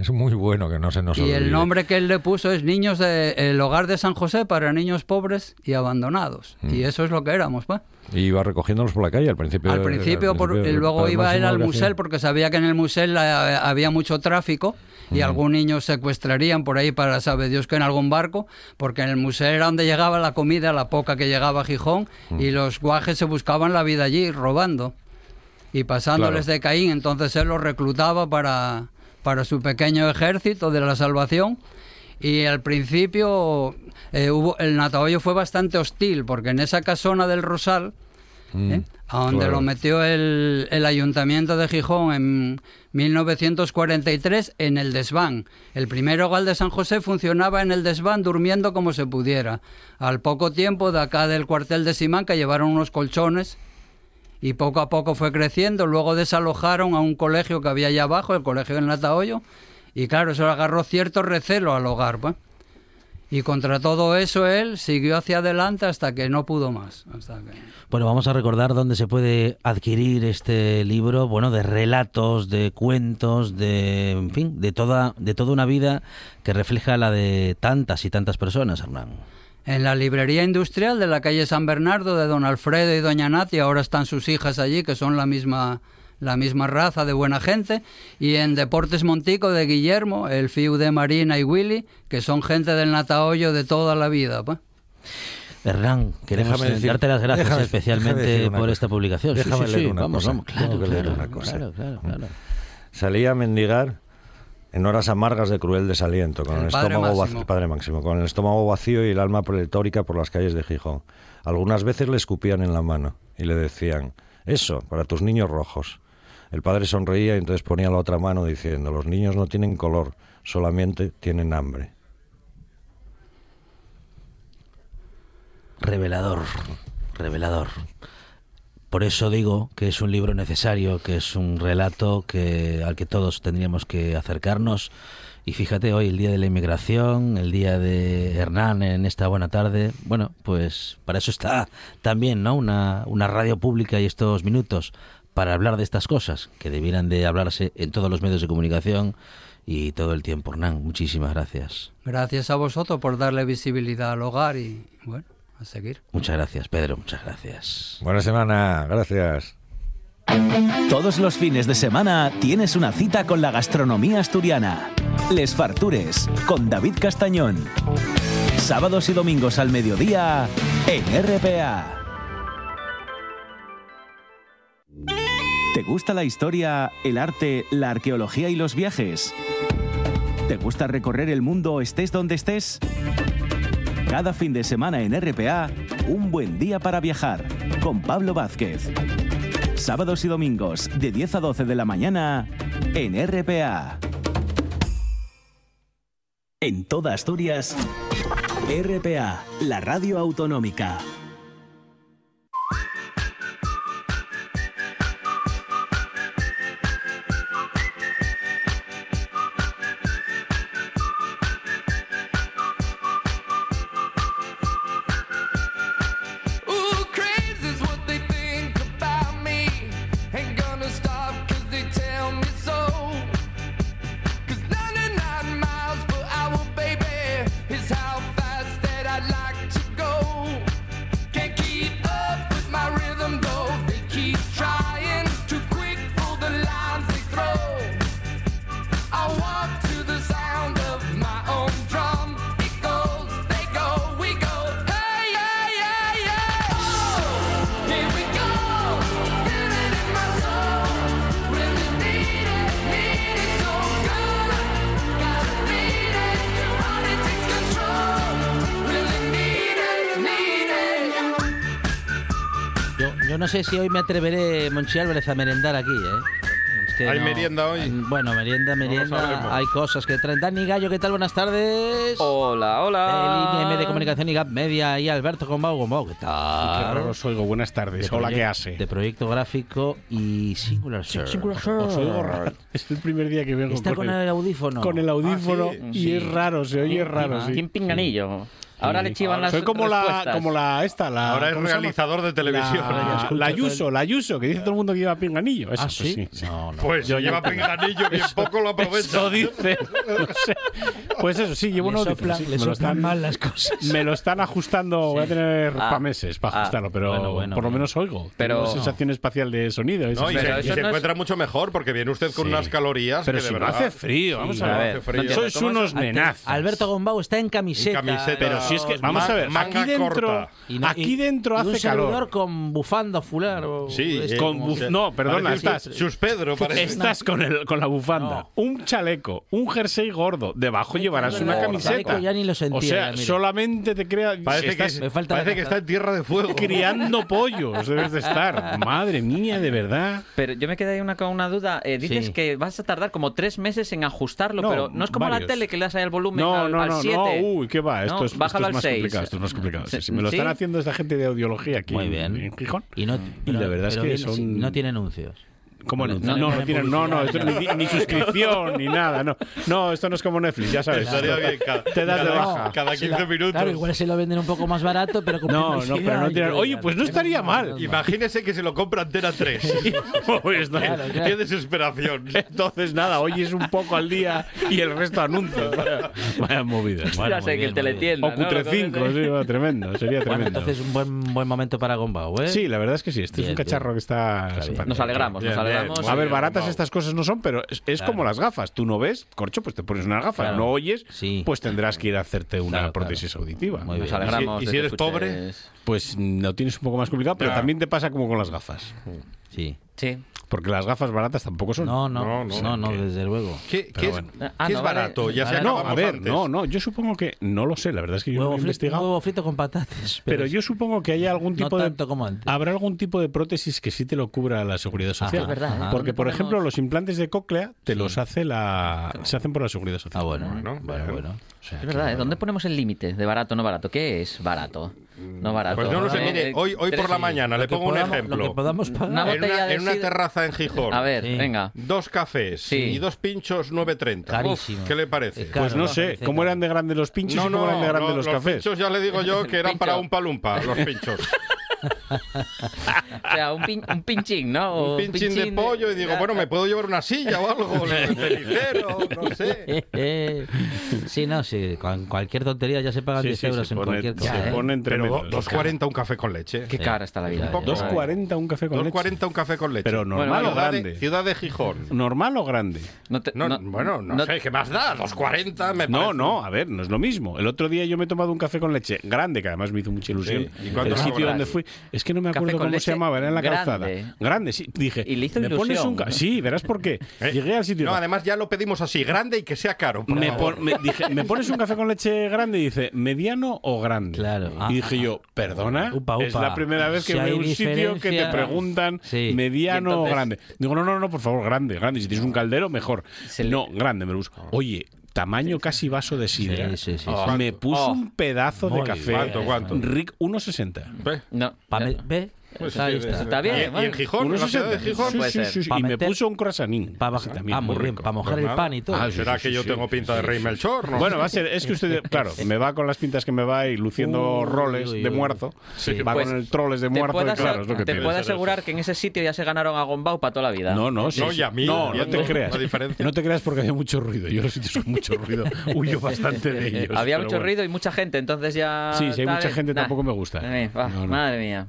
Es muy bueno que no se nos Y olvide. el nombre que él le puso es Niños de el Hogar de San José para niños pobres y abandonados. Mm. Y eso es lo que éramos, pues. Y iba recogiéndolos por la calle al principio. Al principio, por- principio, y luego iba él al hacía. porque sabía que en el musel eh, había mucho tráfico y algún niño secuestrarían por ahí para sabe Dios que en algún barco, porque en el musel era donde llegaba la comida, la poca que llegaba a Gijón, Mm. y los guajes se buscaban la vida allí robando y pasándoles Claro. de Caín, entonces él los reclutaba para, para su pequeño ejército de la salvación. Y al principio eh, hubo, el Natahoyo fue bastante hostil, porque en esa casona del Rosal, Mm, ¿eh? a donde claro. lo metió el, el ayuntamiento de Gijón en 1943 en el desván. El primer hogar de San José funcionaba en el desván durmiendo como se pudiera. Al poco tiempo de acá del cuartel de Simanca llevaron unos colchones y poco a poco fue creciendo. Luego desalojaron a un colegio que había allá abajo, el colegio del Natahoyo, y claro, eso le agarró cierto recelo al hogar. pues. Y contra todo eso él siguió hacia adelante hasta que no pudo más. Bueno, vamos a recordar dónde se puede adquirir este libro, bueno, de relatos, de cuentos, de, en fin, de toda, de toda una vida que refleja la de tantas y tantas personas, Hernán. En la librería industrial de la calle San Bernardo de don Alfredo y doña Nati, ahora están sus hijas allí, que son la misma, la misma raza de buena gente. Y en Deportes Montico de Guillermo, el fiu de Marina y Willy, que son gente del Natahoyo de toda la vida. pues. Hernán, queremos Déjame decir- darte las gracias déjame- especialmente déjame por cosa. esta publicación. Sí, Déjame sí, leer sí, una vamos, cosa. vamos, claro, leer claro, una cosa. claro, claro, claro. Salía a mendigar en horas amargas de cruel desaliento, con El estómago vacío, padre Máximo, con el estómago vacío y el alma pletórica por las calles de Gijón. Algunas veces le escupían en la mano y le decían, eso, para tus niños rojos. El padre sonreía y entonces ponía la otra mano diciendo, los niños no tienen color, solamente tienen hambre. Revelador, revelador. Por eso digo que es un libro necesario, que es un relato que al que todos tendríamos que acercarnos. Y fíjate, hoy el día de la inmigración, el día de Hernán en esta buena tarde. Bueno, pues para eso está también, ¿no? Una, una radio pública y estos minutos para hablar de estas cosas que debieran de hablarse en todos los medios de comunicación y todo el tiempo. Hernán, muchísimas gracias. Gracias a vosotros por darle visibilidad al hogar y bueno, a seguir. Muchas gracias, Pedro, muchas gracias. Buena semana, gracias. Todos los fines de semana tienes una cita con la gastronomía asturiana. Les Fartures, con David Castañón. Sábados y domingos al mediodía en RPA. ¿Te gusta la historia, el arte, la arqueología y los viajes? ¿Te gusta recorrer el mundo estés donde estés? Cada fin de semana en RPA, un buen día para viajar con Pablo Vázquez. Sábados y domingos de 10 a 12 de la mañana en RPA. En toda Asturias, RPA, la radio autonómica. sé si hoy me atreveré, Monchi Álvarez, a merendar aquí, ¿eh? Que ¿Hay no- merienda hoy? Mm, bueno, merienda, merienda. hay cosas que traen. Dani Gallo, ¿qué tal? Buenas tardes. Hola, hola. Línea M de comunicación y Gap Media y Alberto Gombau Gombau, ¿qué tal? Claro, os oigo. Buenas tardes. De Hola, ¿qué hace? De proyecto gráfico y Singular Search. Os oigo raro. Es el primer día que vengo Está con, con el audífono. con el ah, audífono Ah, sí. y Sí. es raro, se oye raro. Ah, ¿Quién pinganillo? Ahora le chivan ahora las Soy como la, como la esta. Ahora es realizador de televisión. La, la Ayuso, la Ayuso, que dice todo el mundo que lleva pinganillo. Eso, ¿Ah, sí? Sí. No, no. pues yo lleva pinganillo, bien poco lo aprovecho. Eso dice. Pues eso, sí, llevo uno soplan, dice, sí, me lo están mal las cosas. Me lo están ajustando, voy a tener ah, para meses para ah. ajustarlo, pero por lo menos oigo. Pero sensación espacial de sonido. Eso, y, se, encuentra mucho mejor porque viene usted con unas calorías pero que de verdad. hace frío, vamos a ver. Sois unos nenazos. Alberto Gombau está en camiseta. Pero si es que, vamos a ver, aquí dentro, hace y un calor. con bufanda fular. Sí, eh, con buf no, perdona, estás. Sus Pedro. Estás con, el, con la bufanda, un chaleco, un jersey gordo. Debajo llevarás una camiseta. Ya ni lo sentía, o sea, solamente te crea. Parece, que, me falta parece que está en tierra de fuego. Criando pollos debes de estar. Madre mía, de verdad. Pero yo me quedé una, con una duda. Eh, dices que vas a tardar como tres meses en ajustarlo, pero no es como varios. la tele que le das ahí el volumen no, al 7. No, no, no. Uy, qué va. Esto es, déjalo al 6. Esto es más complicado. Sí, sí. Me lo ¿Sí? están haciendo esta gente de audiología aquí Muy bien. en Gijón. Y, no, pero, la verdad es que son... no tiene anuncios. ¿Cómo no, no, no, tienen, no, no esto, ni, ni, suscripción ni nada, no. No, esto no es como Netflix, ya sabes. Te, te das cada, de baja. Cada 15 minutos. Claro, igual se lo venden un poco más barato, pero con No, no, pero no tienen, Oye, pues no estaría mal. Imagínese que se lo compra Antena 3. pues, no, claro. Qué desesperación. Entonces, nada, hoy es un poco al día y el resto anuncios. Vaya movida. Bueno, ya sé que el teletienda. O Cutre5, sí, bueno, tremendo. Sería tremendo. Bueno, entonces, un buen, buen momento para Gombao, ¿eh? Sí, la verdad es que sí. Este bien, es un cacharro que está. Nos alegramos, nos alegramos hablamos. A ver, baratas estas cosas no son, pero es, como las gafas. Tú no ves, corcho, pues te pones una gafa. No oyes, sí. pues tendrás que ir a hacerte una prótesis auditiva. Y si, eres pobre, pues no tienes un poco más complicado, pero también te pasa como con las gafas. Sí. Sí. Porque las gafas baratas tampoco son. No, no, no, no, no, no desde luego. ¿Qué, ¿qué es, bueno. ah, vale, barato? Ya vale, sea, no, a ver, antes. no, no, yo supongo que no lo sé, la verdad es que yo huevo no he investigado. Huevo frito con patates. Pero, pero yo supongo que haya algún tipo tanto de como antes. habrá algún tipo de prótesis que sí te lo cubra la Seguridad Social. Ah, es verdad. Ajá. Porque por ejemplo, los implantes de cóclea te sí. los hace la se hacen por la Seguridad Social. Ah, bueno, bueno, bueno. bueno. O sea, es verdad, ¿eh? ¿dónde ponemos el límite de barato no barato? ¿Qué es barato? Mm. No barato. Pues no lo sé, mire, hoy, hoy por la mañana, le pongo podamos, un ejemplo. Lo que podamos pagar. Una en, una, en, una, terraza en Gijón. A ver, sí. venga. Dos cafés sí. y dos pinchos 9.30. Carísimo. Uf, ¿Qué le parece? Caro, pues no sé, ¿cómo eran de grandes los pinchos no, y cómo eran de grandes no, los, los, cafés? Los pinchos ya le digo yo que eran para un palumpa, los pinchos o sea, un, pin, un, pinchín, ¿no? Un pinchín, de, pollo y digo, bueno, me puedo llevar una silla o algo, cenicero, no sé. Sí, no, sí, con cualquier tontería ya se pagan sí, 10 euros en cualquier cosa. Se ¿eh? pone entre Pero 2.40 un café con leche. Qué cara está la vida. 2.40 ¿eh? un café con 2, leche. 2.40 un café con leche. Pero normal o grande. Ciudad de Gijón. ¿Normal o grande? No bueno, no, sé, ¿qué más da? 2.40 me parece. No, no, a ver, no es lo mismo. El otro día yo me he tomado un café con leche grande, que además me hizo mucha ilusión. ¿Y el sitio donde fui es que no me acuerdo cómo se llamaba, era en la grande. calzada. Grande, sí. Dije, y ¿me pones un Sí, verás por qué. Llegué al sitio. No, además ya lo pedimos así, grande y que sea caro. Me, pones un café con leche grande? Y dice, ¿mediano o grande? Claro. Y dije yo, perdona, es la primera vez que si veo un sitio que te preguntan mediano o grande. Digo, no, no, no, por favor, grande, grande. Si tienes un caldero, mejor. No, grande me lo uso. Oye, tamaño casi vaso de sidra. Sí, sí, sí, me puso oh, un pedazo de café. ¿Cuánto, cuánto? Rick 1,60. ¿Ve? No. ¿Ve? Pues está, está, está, está, bien. Y, y en Gijón, ¿Uno en la de Gijón. Sí, sí, sí, sí. Y meter... me puso un croissanín. Para ah, muy bien, para mojar el pan y todo. Ah, ¿Será que yo tengo pinta de rey Melchor? ¿no? Bueno, va a ser, es que usted, claro, me va con las pintas que me va y luciendo uh, roles uy, uy, de muerto. Sí. Va pues con el troles de muerto y claro, es lo que Te puedo asegurar que en ese sitio ya se ganaron a Gombau para toda la vida. No, no, sí. No, y a mí, no, no te creas. No te creas porque había mucho ruido. Yo los sitios con mucho ruido huyo bastante de ellos. Había mucho ruido y mucha gente, entonces ya... Sí, si hay mucha gente eh, tampoco me gusta. Madre mía.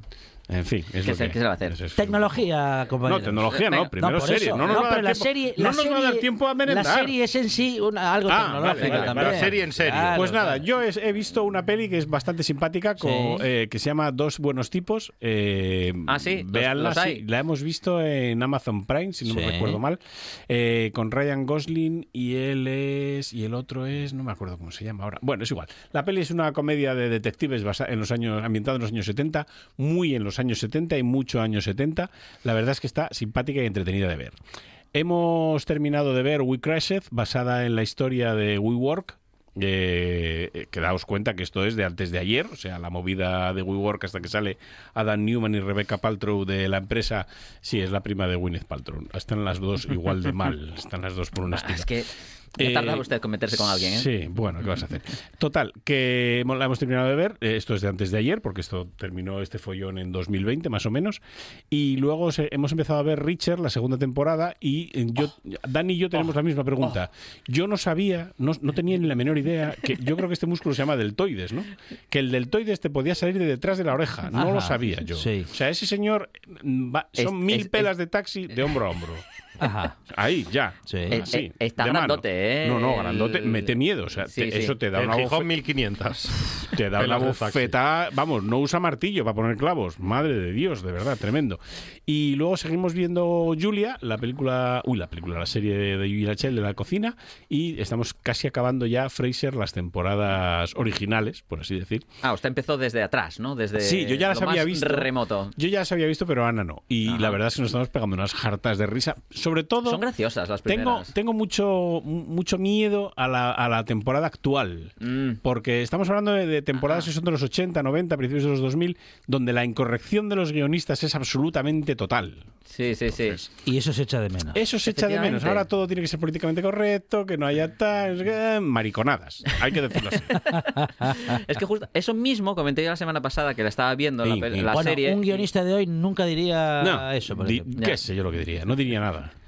En fin, es ¿Qué, se, que, va a hacer? Tecnología, compañeros. No, tecnología no, primero no, serie. No, nos no, la serie, no nos va a dar tiempo a merendar. La serie es en sí una, algo ah, tecnológico vale, vale, también. La serie en serie. Pues nada, yo he visto una peli que es bastante simpática, con, eh, que se llama Dos Buenos Tipos. Eh, ah, sí. Veanla, sí, la hemos visto en Amazon Prime, si no me recuerdo mal, eh, con Ryan Gosling y él es. y el otro es. no me acuerdo cómo se llama ahora. Bueno, es igual. La peli es una comedia de detectives basa, en los años, ambientada en los años 70, muy en los los años 70 y mucho años 70. La verdad es que está simpática y entretenida de ver. Hemos terminado de ver We Crashed, basada en la historia de WeWork, eh, que daos cuenta que esto es de antes de ayer, o sea, la movida de WeWork hasta que sale Adam Newman y Rebecca Paltrow de la empresa, sí, es la prima de Gwyneth Paltrow. Están las dos igual de mal, están las dos por una Ah, Es que Eh, tardaba usted en meterse con alguien, ¿eh? Sí, bueno, ¿qué vas a hacer? Total, que la hemos terminado de ver. eh, Esto es de antes de ayer, porque esto terminó este follón en 2020, más o menos. Y luego se- hemos empezado a ver Richard, la segunda temporada. Y eh, yo, Dani y yo tenemos la misma pregunta. Yo no sabía, no, no tenía ni la menor idea, que yo creo que este músculo se llama deltoides, ¿no? Que el deltoides te podía salir de detrás de la oreja. No lo sabía yo. sí. O sea, ese señor mm, va- son Es- mil es- pelas de taxi de hombro a hombro. Ajá. Ahí, ya. Sí. Eh, Así, eh, está de mano. grandote, ¿eh? No, no, grandote. El- Mete miedo. O sea, Sí, te- sí. eso te da En una Gijón bofe- 1500. te da una bofeta, vamos, no usa martillo para poner clavos. Madre de Dios, de verdad, tremendo. Y luego seguimos viendo Julia, la película, uy, la película, la serie de, de Julia Chell de la cocina, y estamos casi acabando ya Fraser las temporadas originales, por así decir. Ah, usted empezó desde atrás, ¿no? Desde Sí, yo ya las lo había más visto. remoto. Yo ya las había visto, pero Ana no. Y Ajá. la verdad es que nos estamos pegando unas jartas de risa. Sobre todo. Son graciosas las Tengo, primeras. tengo mucho, mucho miedo a la, a la temporada actual. Mm. Porque estamos hablando de, de temporadas que son de los 80, 90, principios de los 2000, donde la incorrección de los guionistas es absolutamente total. Sí, sí, sí. Y eso se echa de menos. Eso se echa de menos. Ahora todo tiene que ser políticamente correcto, que no haya tal, qué, mariconadas. Hay que decirlo así. Es que justo eso mismo comenté yo la semana pasada que la estaba viendo la, Sí, pel- sí. la bueno, serie un guionista de hoy nunca diría No, eso. por di- ejemplo. qué sé yo lo que diría. No diría nada.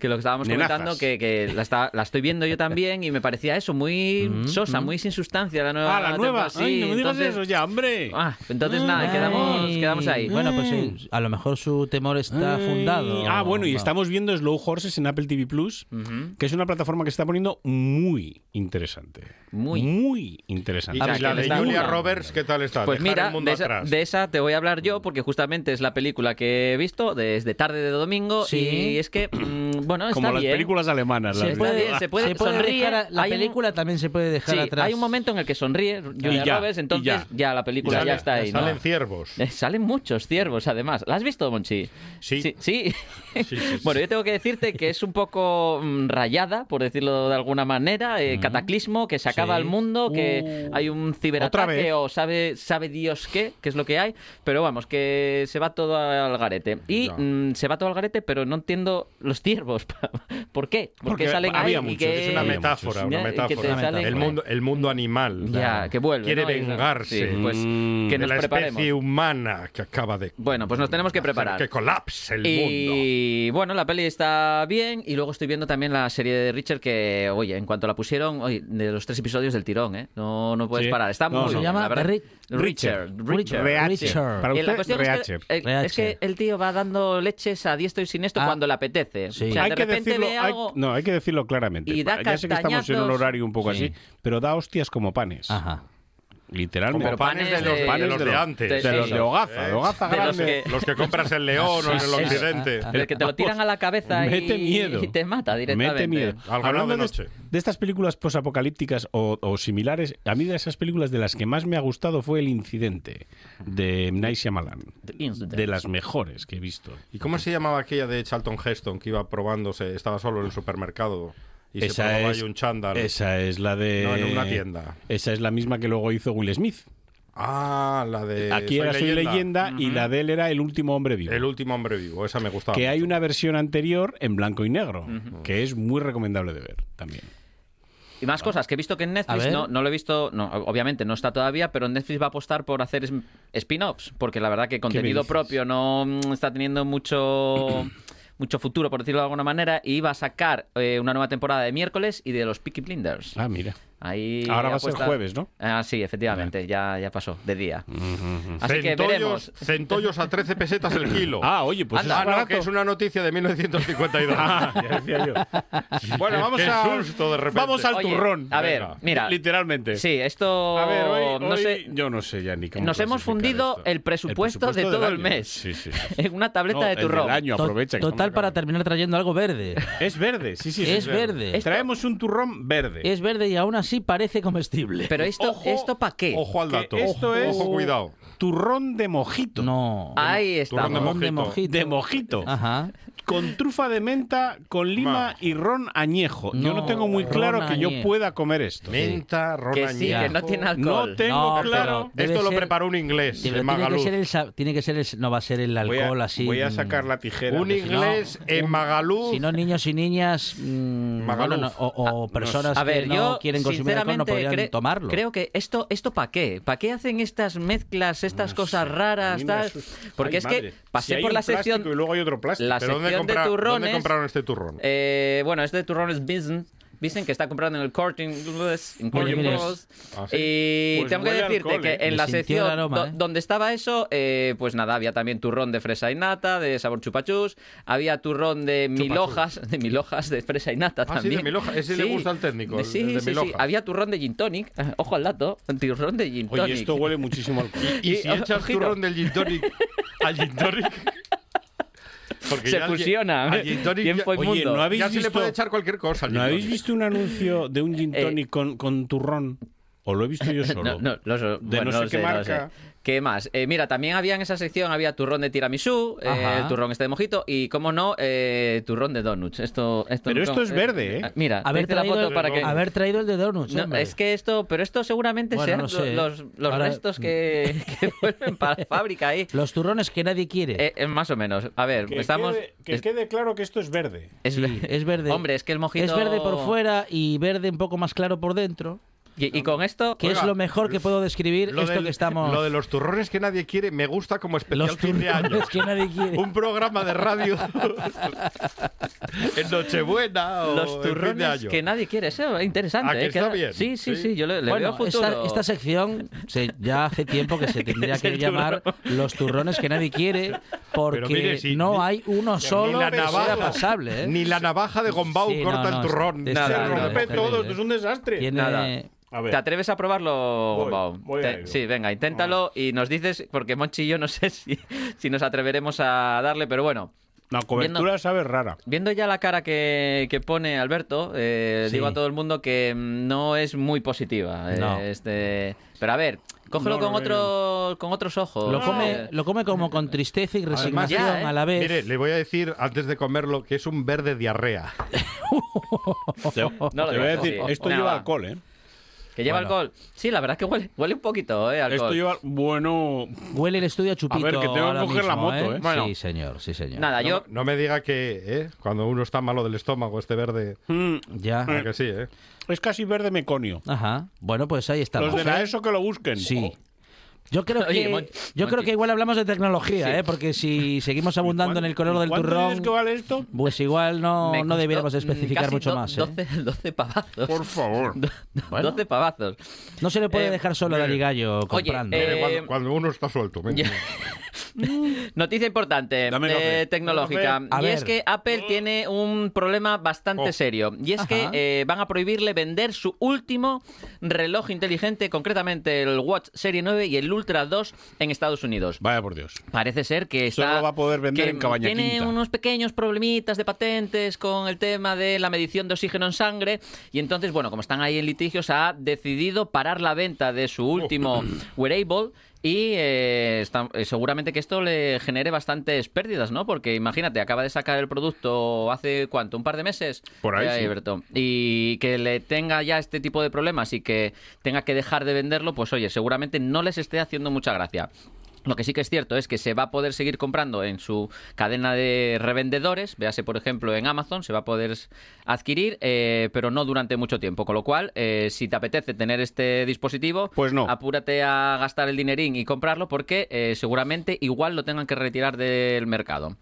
que lo que estábamos Nenazas. comentando que, que la, está- la estoy viendo yo también y me parecía eso muy sosa, muy sin sustancia la nueva. Ah, la nueva. Ay, Sí, no me digas entonces- eso ya, hombre. Ah, entonces nada, quedamos, quedamos ahí. Bueno, pues sí, a lo mejor su temor está Ay. fundado. Ah, bueno, y estamos viendo Slow Horses en Apple TV Plus, que es una plataforma que se está poniendo muy interesante. Muy. Muy interesante. Y Ah, la de Julia una. Roberts, ¿qué tal está? Pues Dejar mira, el mundo de esa, atrás. de esa te voy a hablar yo porque justamente es la película que he visto desde tarde de domingo Sí. y es que, mm, bueno, está Como las bien. películas alemanas. Se las de- puede- se puede- se puede sonríe, dejar a- la hay un- película también se puede dejar Sí, atrás. hay un momento en el que sonríe Julia Y ya, Roberts, entonces ya. ya. la película ya está ahí. ¿no? Salen ciervos. Eh, Salen muchos ciervos, además. ¿La has visto, Monchi? Sí. Sí. sí. Sí, sí, sí. bueno, yo tengo que decirte que es un poco mm, rayada, por decirlo de alguna manera, eh, cataclismo, que se acaba Sí. el mundo, que Uh. hay un ciberataque o sabe, sabe Dios qué, que es lo que hay, pero vamos, que se va todo al garete. Y mm, se va todo al garete, pero no entiendo los ciervos. ¿Por qué? ¿Por Porque qué salen ahí había y muchos, que... Es una metáfora, una y metáfora. salen- El mundo, el mundo animal. Ya, que vuelve. Quiere ¿no? Y- vengarse Sí, pues Mm. que de nos la preparemos. especie humana que acaba de Bueno, pues nos tenemos que preparar. que colapse el mundo. Y bueno, la peli está bien. Y luego estoy viendo también la serie de Richard que, oye, en cuanto la pusieron, oye, de los tres episodios del tirón, ¿eh? No, no puedes Sí. parar. Está No, muy se bien, llama la Richard. Richard. Reacher. Richard. Para Y la usted, cuestión es Reacher. que, eh, es que el tío va dando leches a diestro y siniestro Ah. cuando le apetece. Sí. O sea, hay de que repente decirlo, ve hay- algo... no, hay que decirlo claramente. y da ya sé que estamos en un horario un poco Sí. así, pero da hostias como panes. Ajá. Literalmente. Como panes de los de, de- los de antes. de- de los de hogaza, de hogaza De los que- Los que compras en León o en el occidente. El que te lo tiran a la cabeza y, Mete miedo. y te mata directamente. Mete miedo. Al ganado Hablando de noche. de estas películas posapocalípticas o, o similares, a mí de esas películas de las que más me ha gustado fue El Incidente de. Night Shyamalan. De las mejores que he visto. ¿Y cómo se llamaba aquella de Charlton Heston que iba probándose, estaba solo en el supermercado y se Esa probaba es- ahí un chándal? Esa es la de... No, en una tienda. Esa es la misma que luego hizo Will Smith. Ah, la de Aquí era Soy leyenda, y la de él era El último hombre vivo. El último hombre vivo, esa me gustaba. que hay una versión anterior en blanco y negro, que es muy recomendable de ver también. Y más cosas que he visto que en Netflix, no, no lo he visto, no, obviamente no está todavía, pero Netflix va a apostar por hacer spin-offs, porque la verdad que contenido propio no está teniendo mucho mucho futuro, por decirlo de alguna manera, y va a sacar eh, una nueva temporada de miércoles y de los Peaky Blinders. Ah, mira. Ahí Ahora va a ser jueves, ¿no? Ah, sí, efectivamente, ya, ya pasó, de día. Así que Centollos, veremos. centollos a 13 pesetas el kilo. Ah, oye, pues Anda. es Ah, no, que es una noticia de 1952. Ah, ya decía yo. Bueno, vamos Qué a susto de repente. Vamos al Oye, turrón. a ver, Venga. mira. literalmente. Sí, esto... A ver, hoy, no hoy sé, yo no sé ya ni cómo nos hemos fundido esto. el presupuesto, de todo el año. mes Sí, sí, sí. en una tableta No, de el turrón. año, To- aprovecha. Total para terminar trayendo algo verde. Es verde, sí, sí. sí, Es verde. Traemos un turrón verde. Es verde y aún así parece comestible. Pero esto, Ojo, ¿esto para qué? Ojo al Que dato. esto ojo, es- ojo, cuidado. Turrón de mojito. No. Ahí está. Turrón de mojito. De mojito. Ajá. Con trufa de menta, con lima Ma. y ron añejo. Yo no No, tengo muy claro que yo pueda comer esto. Menta, ron Que sí, añejo. que no tiene No alcohol. tengo No, claro. pero debe Esto lo preparó un inglés, Tiene, en tiene que Magaluf. ser el, sa- tiene que ser el- no va a ser el Voy a, alcohol así. voy a mm, sacar la tijera. Un no- inglés en Magaluf. Si no, niños y niñas mm, Magaluf. bueno, no, o, o personas A ver, que no yo quieren consumir alcohol no podrían cre- tomarlo. creo que esto esto para qué? ¿Para qué hacen estas mezclas, estas cosas raras, tal? Porque Ay, es madre. que pasé por la sección Y luego hay otro plástico. la ¿Pero dónde, sección de compra- turrones. dónde compraron este turrón? Eh, bueno, este turrón es Bison. Dicen que está comprando en el Corte Inglés. en Corte Oye, mira, Inglés. ¿Ah, sí? Y Pues tengo que decirte alcohol, que ¿eh? en Me la sección aroma, do- ¿eh? donde estaba eso, eh, pues nada, había también turrón de fresa y nata, de sabor chupachus. Había turrón de mil hojas, de mil hojas de fresa y nata Ah, sí, de también. mil hojas. Ese le gusta al técnico, el- Sí, el sí, sí. Había turrón de gin tonic. Ojo al dato. Turrón de gin tonic. Oye, esto huele muchísimo a alcohol. Y y- si echas ojito. turrón del gin tonic al gin tonic... Porque Se tonic Tiempo y Oye, mundo. ¿no habéis ya se le visto- puede echar cualquier cosa al ¿No habéis visto un anuncio de un gin Eh, tonic con, con turrón? ¿O lo he visto yo solo? No, no, de bueno, no sé qué marca. sé. ¿Qué más? Eh, mira, también había en esa sección había turrón de tiramisú, eh, el turrón este de mojito y, como no, eh, turrón de donuts. Esto, esto Pero no- esto es verde, ¿eh? Mira, haber, hice la traído, foto para que... haber traído el de Donuts. No, es que esto, pero esto seguramente Bueno, sean no sé. los, los Ahora- restos que, que vuelven para la fábrica ahí. Los turrones que nadie quiere. Eh, eh, más o menos. A ver, Que, estamos... quede, que es- quede claro que esto es verde. es, Sí, es verde. Hombre, es que el mojito... Es verde por fuera y verde un poco más claro por dentro. Y, y con esto... Que Oiga, es lo mejor que puedo describir Lo esto del- que estamos. Lo de los turrones que nadie quiere me gusta como especial los fin de año. turrones que nadie quiere. Un programa de radio en Nochebuena o Los en fin de turrones año. que nadie quiere. Eso es interesante. Que ¿eh? está bien. Sí, sí, Sí. sí. Yo le, le bueno, veo futuro. esta, esta sección se- ya hace tiempo que se tendría que llamar los turrones que nadie quiere porque mire, si no ni- hay uno solo ni la que sea navaja, pasable. ¿eh? ni la navaja de Gombau Sí, corta no, el turrón. Nada, Se rompe todo, ¿eh? esto es un desastre. Tiene- Nada. A ver. ¿Te atreves a probarlo, Voy, Gombao? voy a Te- ello. Sí, venga, inténtalo y nos dices, porque Monchi y yo no sé si, si nos atreveremos a darle, pero bueno. La cobertura sabe rara. Viendo ya la cara que, que pone Alberto, eh, Sí. digo a todo el mundo que mm, no es muy positiva. eh, No. este, pero a ver, cógelo No, con, no, otro, con otros ojos. Lo come, Eh, lo come como con tristeza y resignación ya, ¿eh? a la vez. Mire, le voy a decir antes de comerlo que es un verde diarrea. Te, No lo te voy a decir, esto lleva alcohol, ¿eh? Que lleva Bueno. alcohol. Sí, la verdad es que huele, huele un poquito, ¿eh? Alcohol. Esto lleva. Bueno. Huele el estudio a chupito. A ver, que tengo que coger la moto, ¿eh? Bueno. Sí, señor, sí, señor. Nada, yo. No, no me diga que ¿eh? cuando uno está malo del estómago, este verde. mm, Ya. ¿a que sí, ¿eh? es casi verde meconio. Ajá. Bueno, pues ahí estamos. Los de la ¿eh? ESO que lo busquen. Sí. Yo creo Oye, que, Mon- yo creo que igual hablamos de tecnología, Sí. ¿eh? porque si seguimos abundando en el color del ¿Cuánto turrón, dices que vale esto? pues igual no, no debiéramos especificar casi mucho más. ¿eh? 12, 12 pavazos. Por favor. Bueno. 12 pavazos. No se le puede Eh, dejar solo a. Gallo Oye, comprando. eh, Mire, cuando, cuando uno está suelto. venga. Noticia importante eh, tecnológica. Y es que Apple tiene un problema bastante Oh. serio. Y es que eh, van a prohibirle vender su último reloj inteligente, concretamente el Watch Serie 9 y el Ultra 2 en Estados Unidos. Vaya por Dios. Parece ser que está, Solo va a poder vender que en Cabaña Tiene Quinta. unos pequeños problemitas de patentes con el tema de la medición de oxígeno en sangre y entonces, bueno, como están ahí en litigios, ha decidido parar la venta de su último wearable y eh, está- eh, seguramente que esto le genere bastantes pérdidas, ¿no? Porque imagínate, acaba de sacar el producto hace cuánto, un par de meses. Por ahí, sí. Alberto. Y que le tenga ya este tipo de problemas y que tenga que dejar de venderlo, pues oye, seguramente no les esté haciendo mucha gracia. Lo que sí que es cierto es que se va a poder seguir comprando en su cadena de revendedores, véase por ejemplo en Amazon, se va a poder adquirir, eh, pero no durante mucho tiempo. Con lo cual, eh, si te apetece tener este dispositivo, Pues no. apúrate a gastar el dinerín y comprarlo porque eh, seguramente igual lo tengan que retirar del mercado.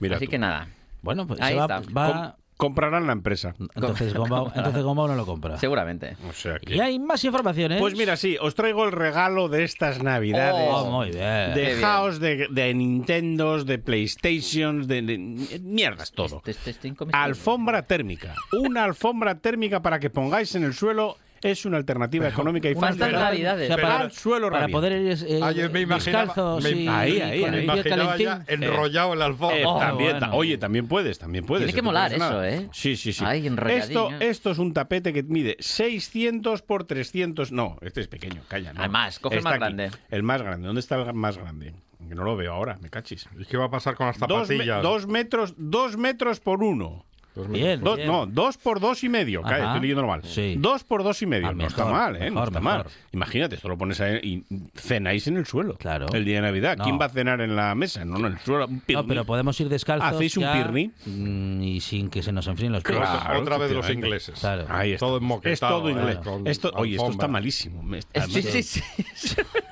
Mira Así tú. que nada, Bueno, pues Ahí se va, está. va- Comprarán la empresa. entonces Gombao, entonces Gombao no lo compra. seguramente. O sea que... Y hay más informaciones. Pues mira, sí, os traigo el regalo de estas navidades. Oh, muy bien. Dejaos de, de Nintendos, de PlayStations, de, de mierdas, todo. Este- este- este. Alfombra térmica. Una alfombra térmica para que pongáis en el suelo es una alternativa económica y Unas fácil navidades. O sea, para, al suelo para rabia. poder ir eh, Ah, me imaginaba- me- y ahí, ahí, con ahí. el Me imaginaba ya enrollado en la alfombra. Eh, Oh, también, bueno. Oye, también puedes, también puedes. Tiene que molar eso, ¿eh? Sí, sí, sí. Ay, enrolladinho. esto, esto es un tapete que mide 600 por 300. No, este es pequeño, calla. No. Además, coge el más aquí, grande. El más grande. ¿Dónde está el más grande? Que no lo veo ahora, me cachis. ¿Y qué va a pasar con las Dos, me- zapatillas? dos metros, dos metros por uno. Dos Bien, Dos- bien. no, dos por dos y medio. Ajá. Calla, estoy leyendo mal. Sí. Dos por dos y medio. Ah, no está mejor, mal, ¿eh? no mejor, está mejor. mal. Imagínate, esto lo pones ahí y cenáis en el suelo. Claro. El día de Navidad. No. ¿Quién va a cenar en la mesa? No, no, en el suelo. Un No, pero podemos ir descalzos. ¿Hacéis un pirni? mm, Y sin que se nos enfríen los pies. Claro, Otra vez los ingleses. Claro. Ahí está. Todo Es enmoquetado, todo inglés. ¿eh? Con Esto, oye, esto está malísimo. Además- Sí, sí, sí.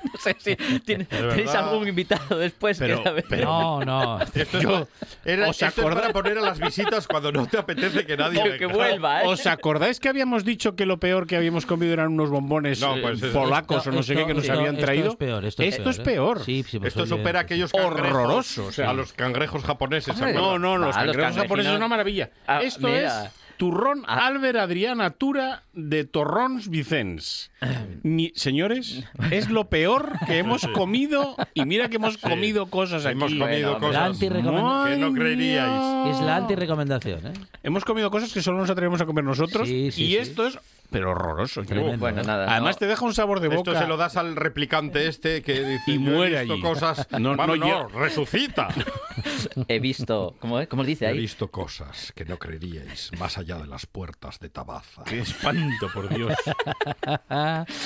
no sé si tiene- tenéis algún invitado después Pero- que pero- No, no. Esto es, Yo- era, ¿os esto es para poner a las visitas cuando no te apetece que nadie Que- venga. que vuelva, ¿eh? ¿Os acordáis que habíamos dicho que lo peor que habíamos comido eran unos bombones No, eh, pues polacos o no sé qué que nos esto- habían esto traído? es peor, esto es es peor, ¿eh? peor. Sí, sí, pues Esto oye, supera a aquellos cangrejos. Horroroso, o sea. a los cangrejos japoneses. No, no, los Ah, los cangrejos japoneses es una maravilla. Ah, Esto mira. es turrón Ah. Albert Adrià Natura de Torrons Vicens. Mi- señores, es lo peor que hemos comido y mira que hemos comido cosas aquí. Hemos comido cosas que no creeríais. Es la antirrecomendación, ¿eh? Hemos comido cosas que solo nos atrevemos a comer nosotros Sí, sí, y sí. esto es pero horroroso. Tremendo. Bueno, nada. Además no. te deja un sabor de boca. Esto se lo das al replicante este que dice Y "Yo he muere visto allí". cosas. No, Bueno, no, no, yo- resucita. He visto. ¿Cómo, es? ¿Cómo dice He ahí? visto cosas que no creeríais más allá de las puertas de Tabaza. Qué espanto, por Dios.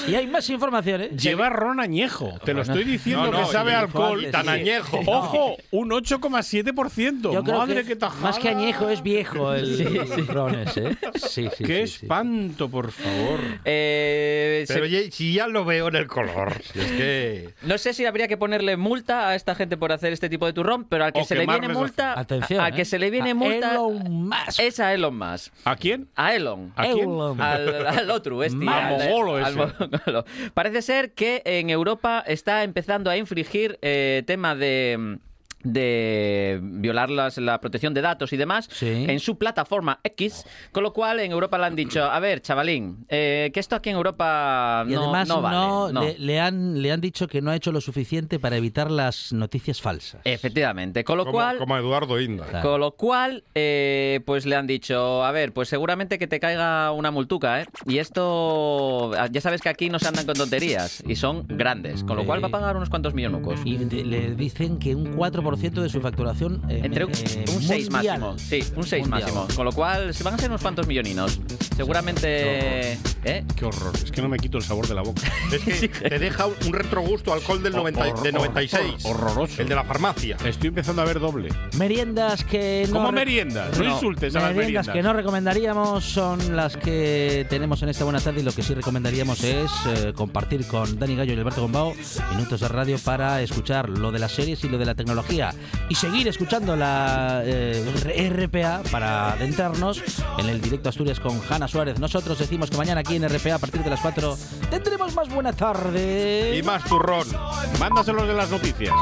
Y hay más información, ¿eh? Lleva ron añejo. Te lo estoy diciendo No, no, que sabe alcohol. tan Sí. añejo. Ojo, un 8,7%. Yo creo Madre que que tajada. más que añejo es viejo el ron ese, ¿eh? Sí, sí, Qué sí, sí. espanto, por favor. Eh, Pero si ya lo veo en el color. Si es que. No sé si habría que ponerle multa a esta gente por hacer este tipo de turrón, pero al que O se le viene multa, Atención, a- al ¿eh? que se le viene A multa Elon Musk. es a Elon Musk. ¿A quién? A Elon. ¿A quién? Elon. Al, al otro, este. Al al-. Parece ser que en Europa está empezando a infringir eh, tema de de violar las- la protección de datos y demás Sí. en su plataforma X, con lo cual en Europa le han dicho, a ver, chavalín, eh, que esto aquí en Europa Y no, además no vale. no, no. Le, le han, le han dicho que no ha hecho lo suficiente para evitar las noticias falsas. Efectivamente, con lo Como, cual... como Eduardo Inda. Claro. Con lo cual, eh, pues le han dicho, a ver, pues seguramente que te caiga una multuca, ¿eh? Y esto, ya sabes que aquí no se andan con tonterías y son grandes, con lo cual va a pagar unos cuantos millonucos. Y de- le dicen que un 4% de su facturación. eh, Entre un, eh, un 6 mundial. máximo. Sí, un 6 Mundial. máximo. Con lo cual, se van a ser unos cuantos milloninos. Seguramente. ¿eh? Qué horror. Es que no me quito el sabor de la boca. Es que te deja un retrogusto alcohol del 90 Hor- de hor- 96. horroroso. El de la farmacia. Estoy empezando a ver doble. Meriendas que no. ¿Cómo re- meriendas? No, No. insultes a las Meriendas meriendas. que no recomendaríamos son las que tenemos en esta buena tarde y lo que sí recomendaríamos es eh, compartir con Dani Gallo y Alberto Gombao minutos de radio para escuchar lo de las series y lo de la tecnología y seguir escuchando la eh, RPA para adentrarnos en el directo Asturias con Hanna Suárez. Nosotros decimos que mañana aquí en RPA a partir de las 4 tendremos más buena tarde. Y más turrón. Mándaselos de las noticias.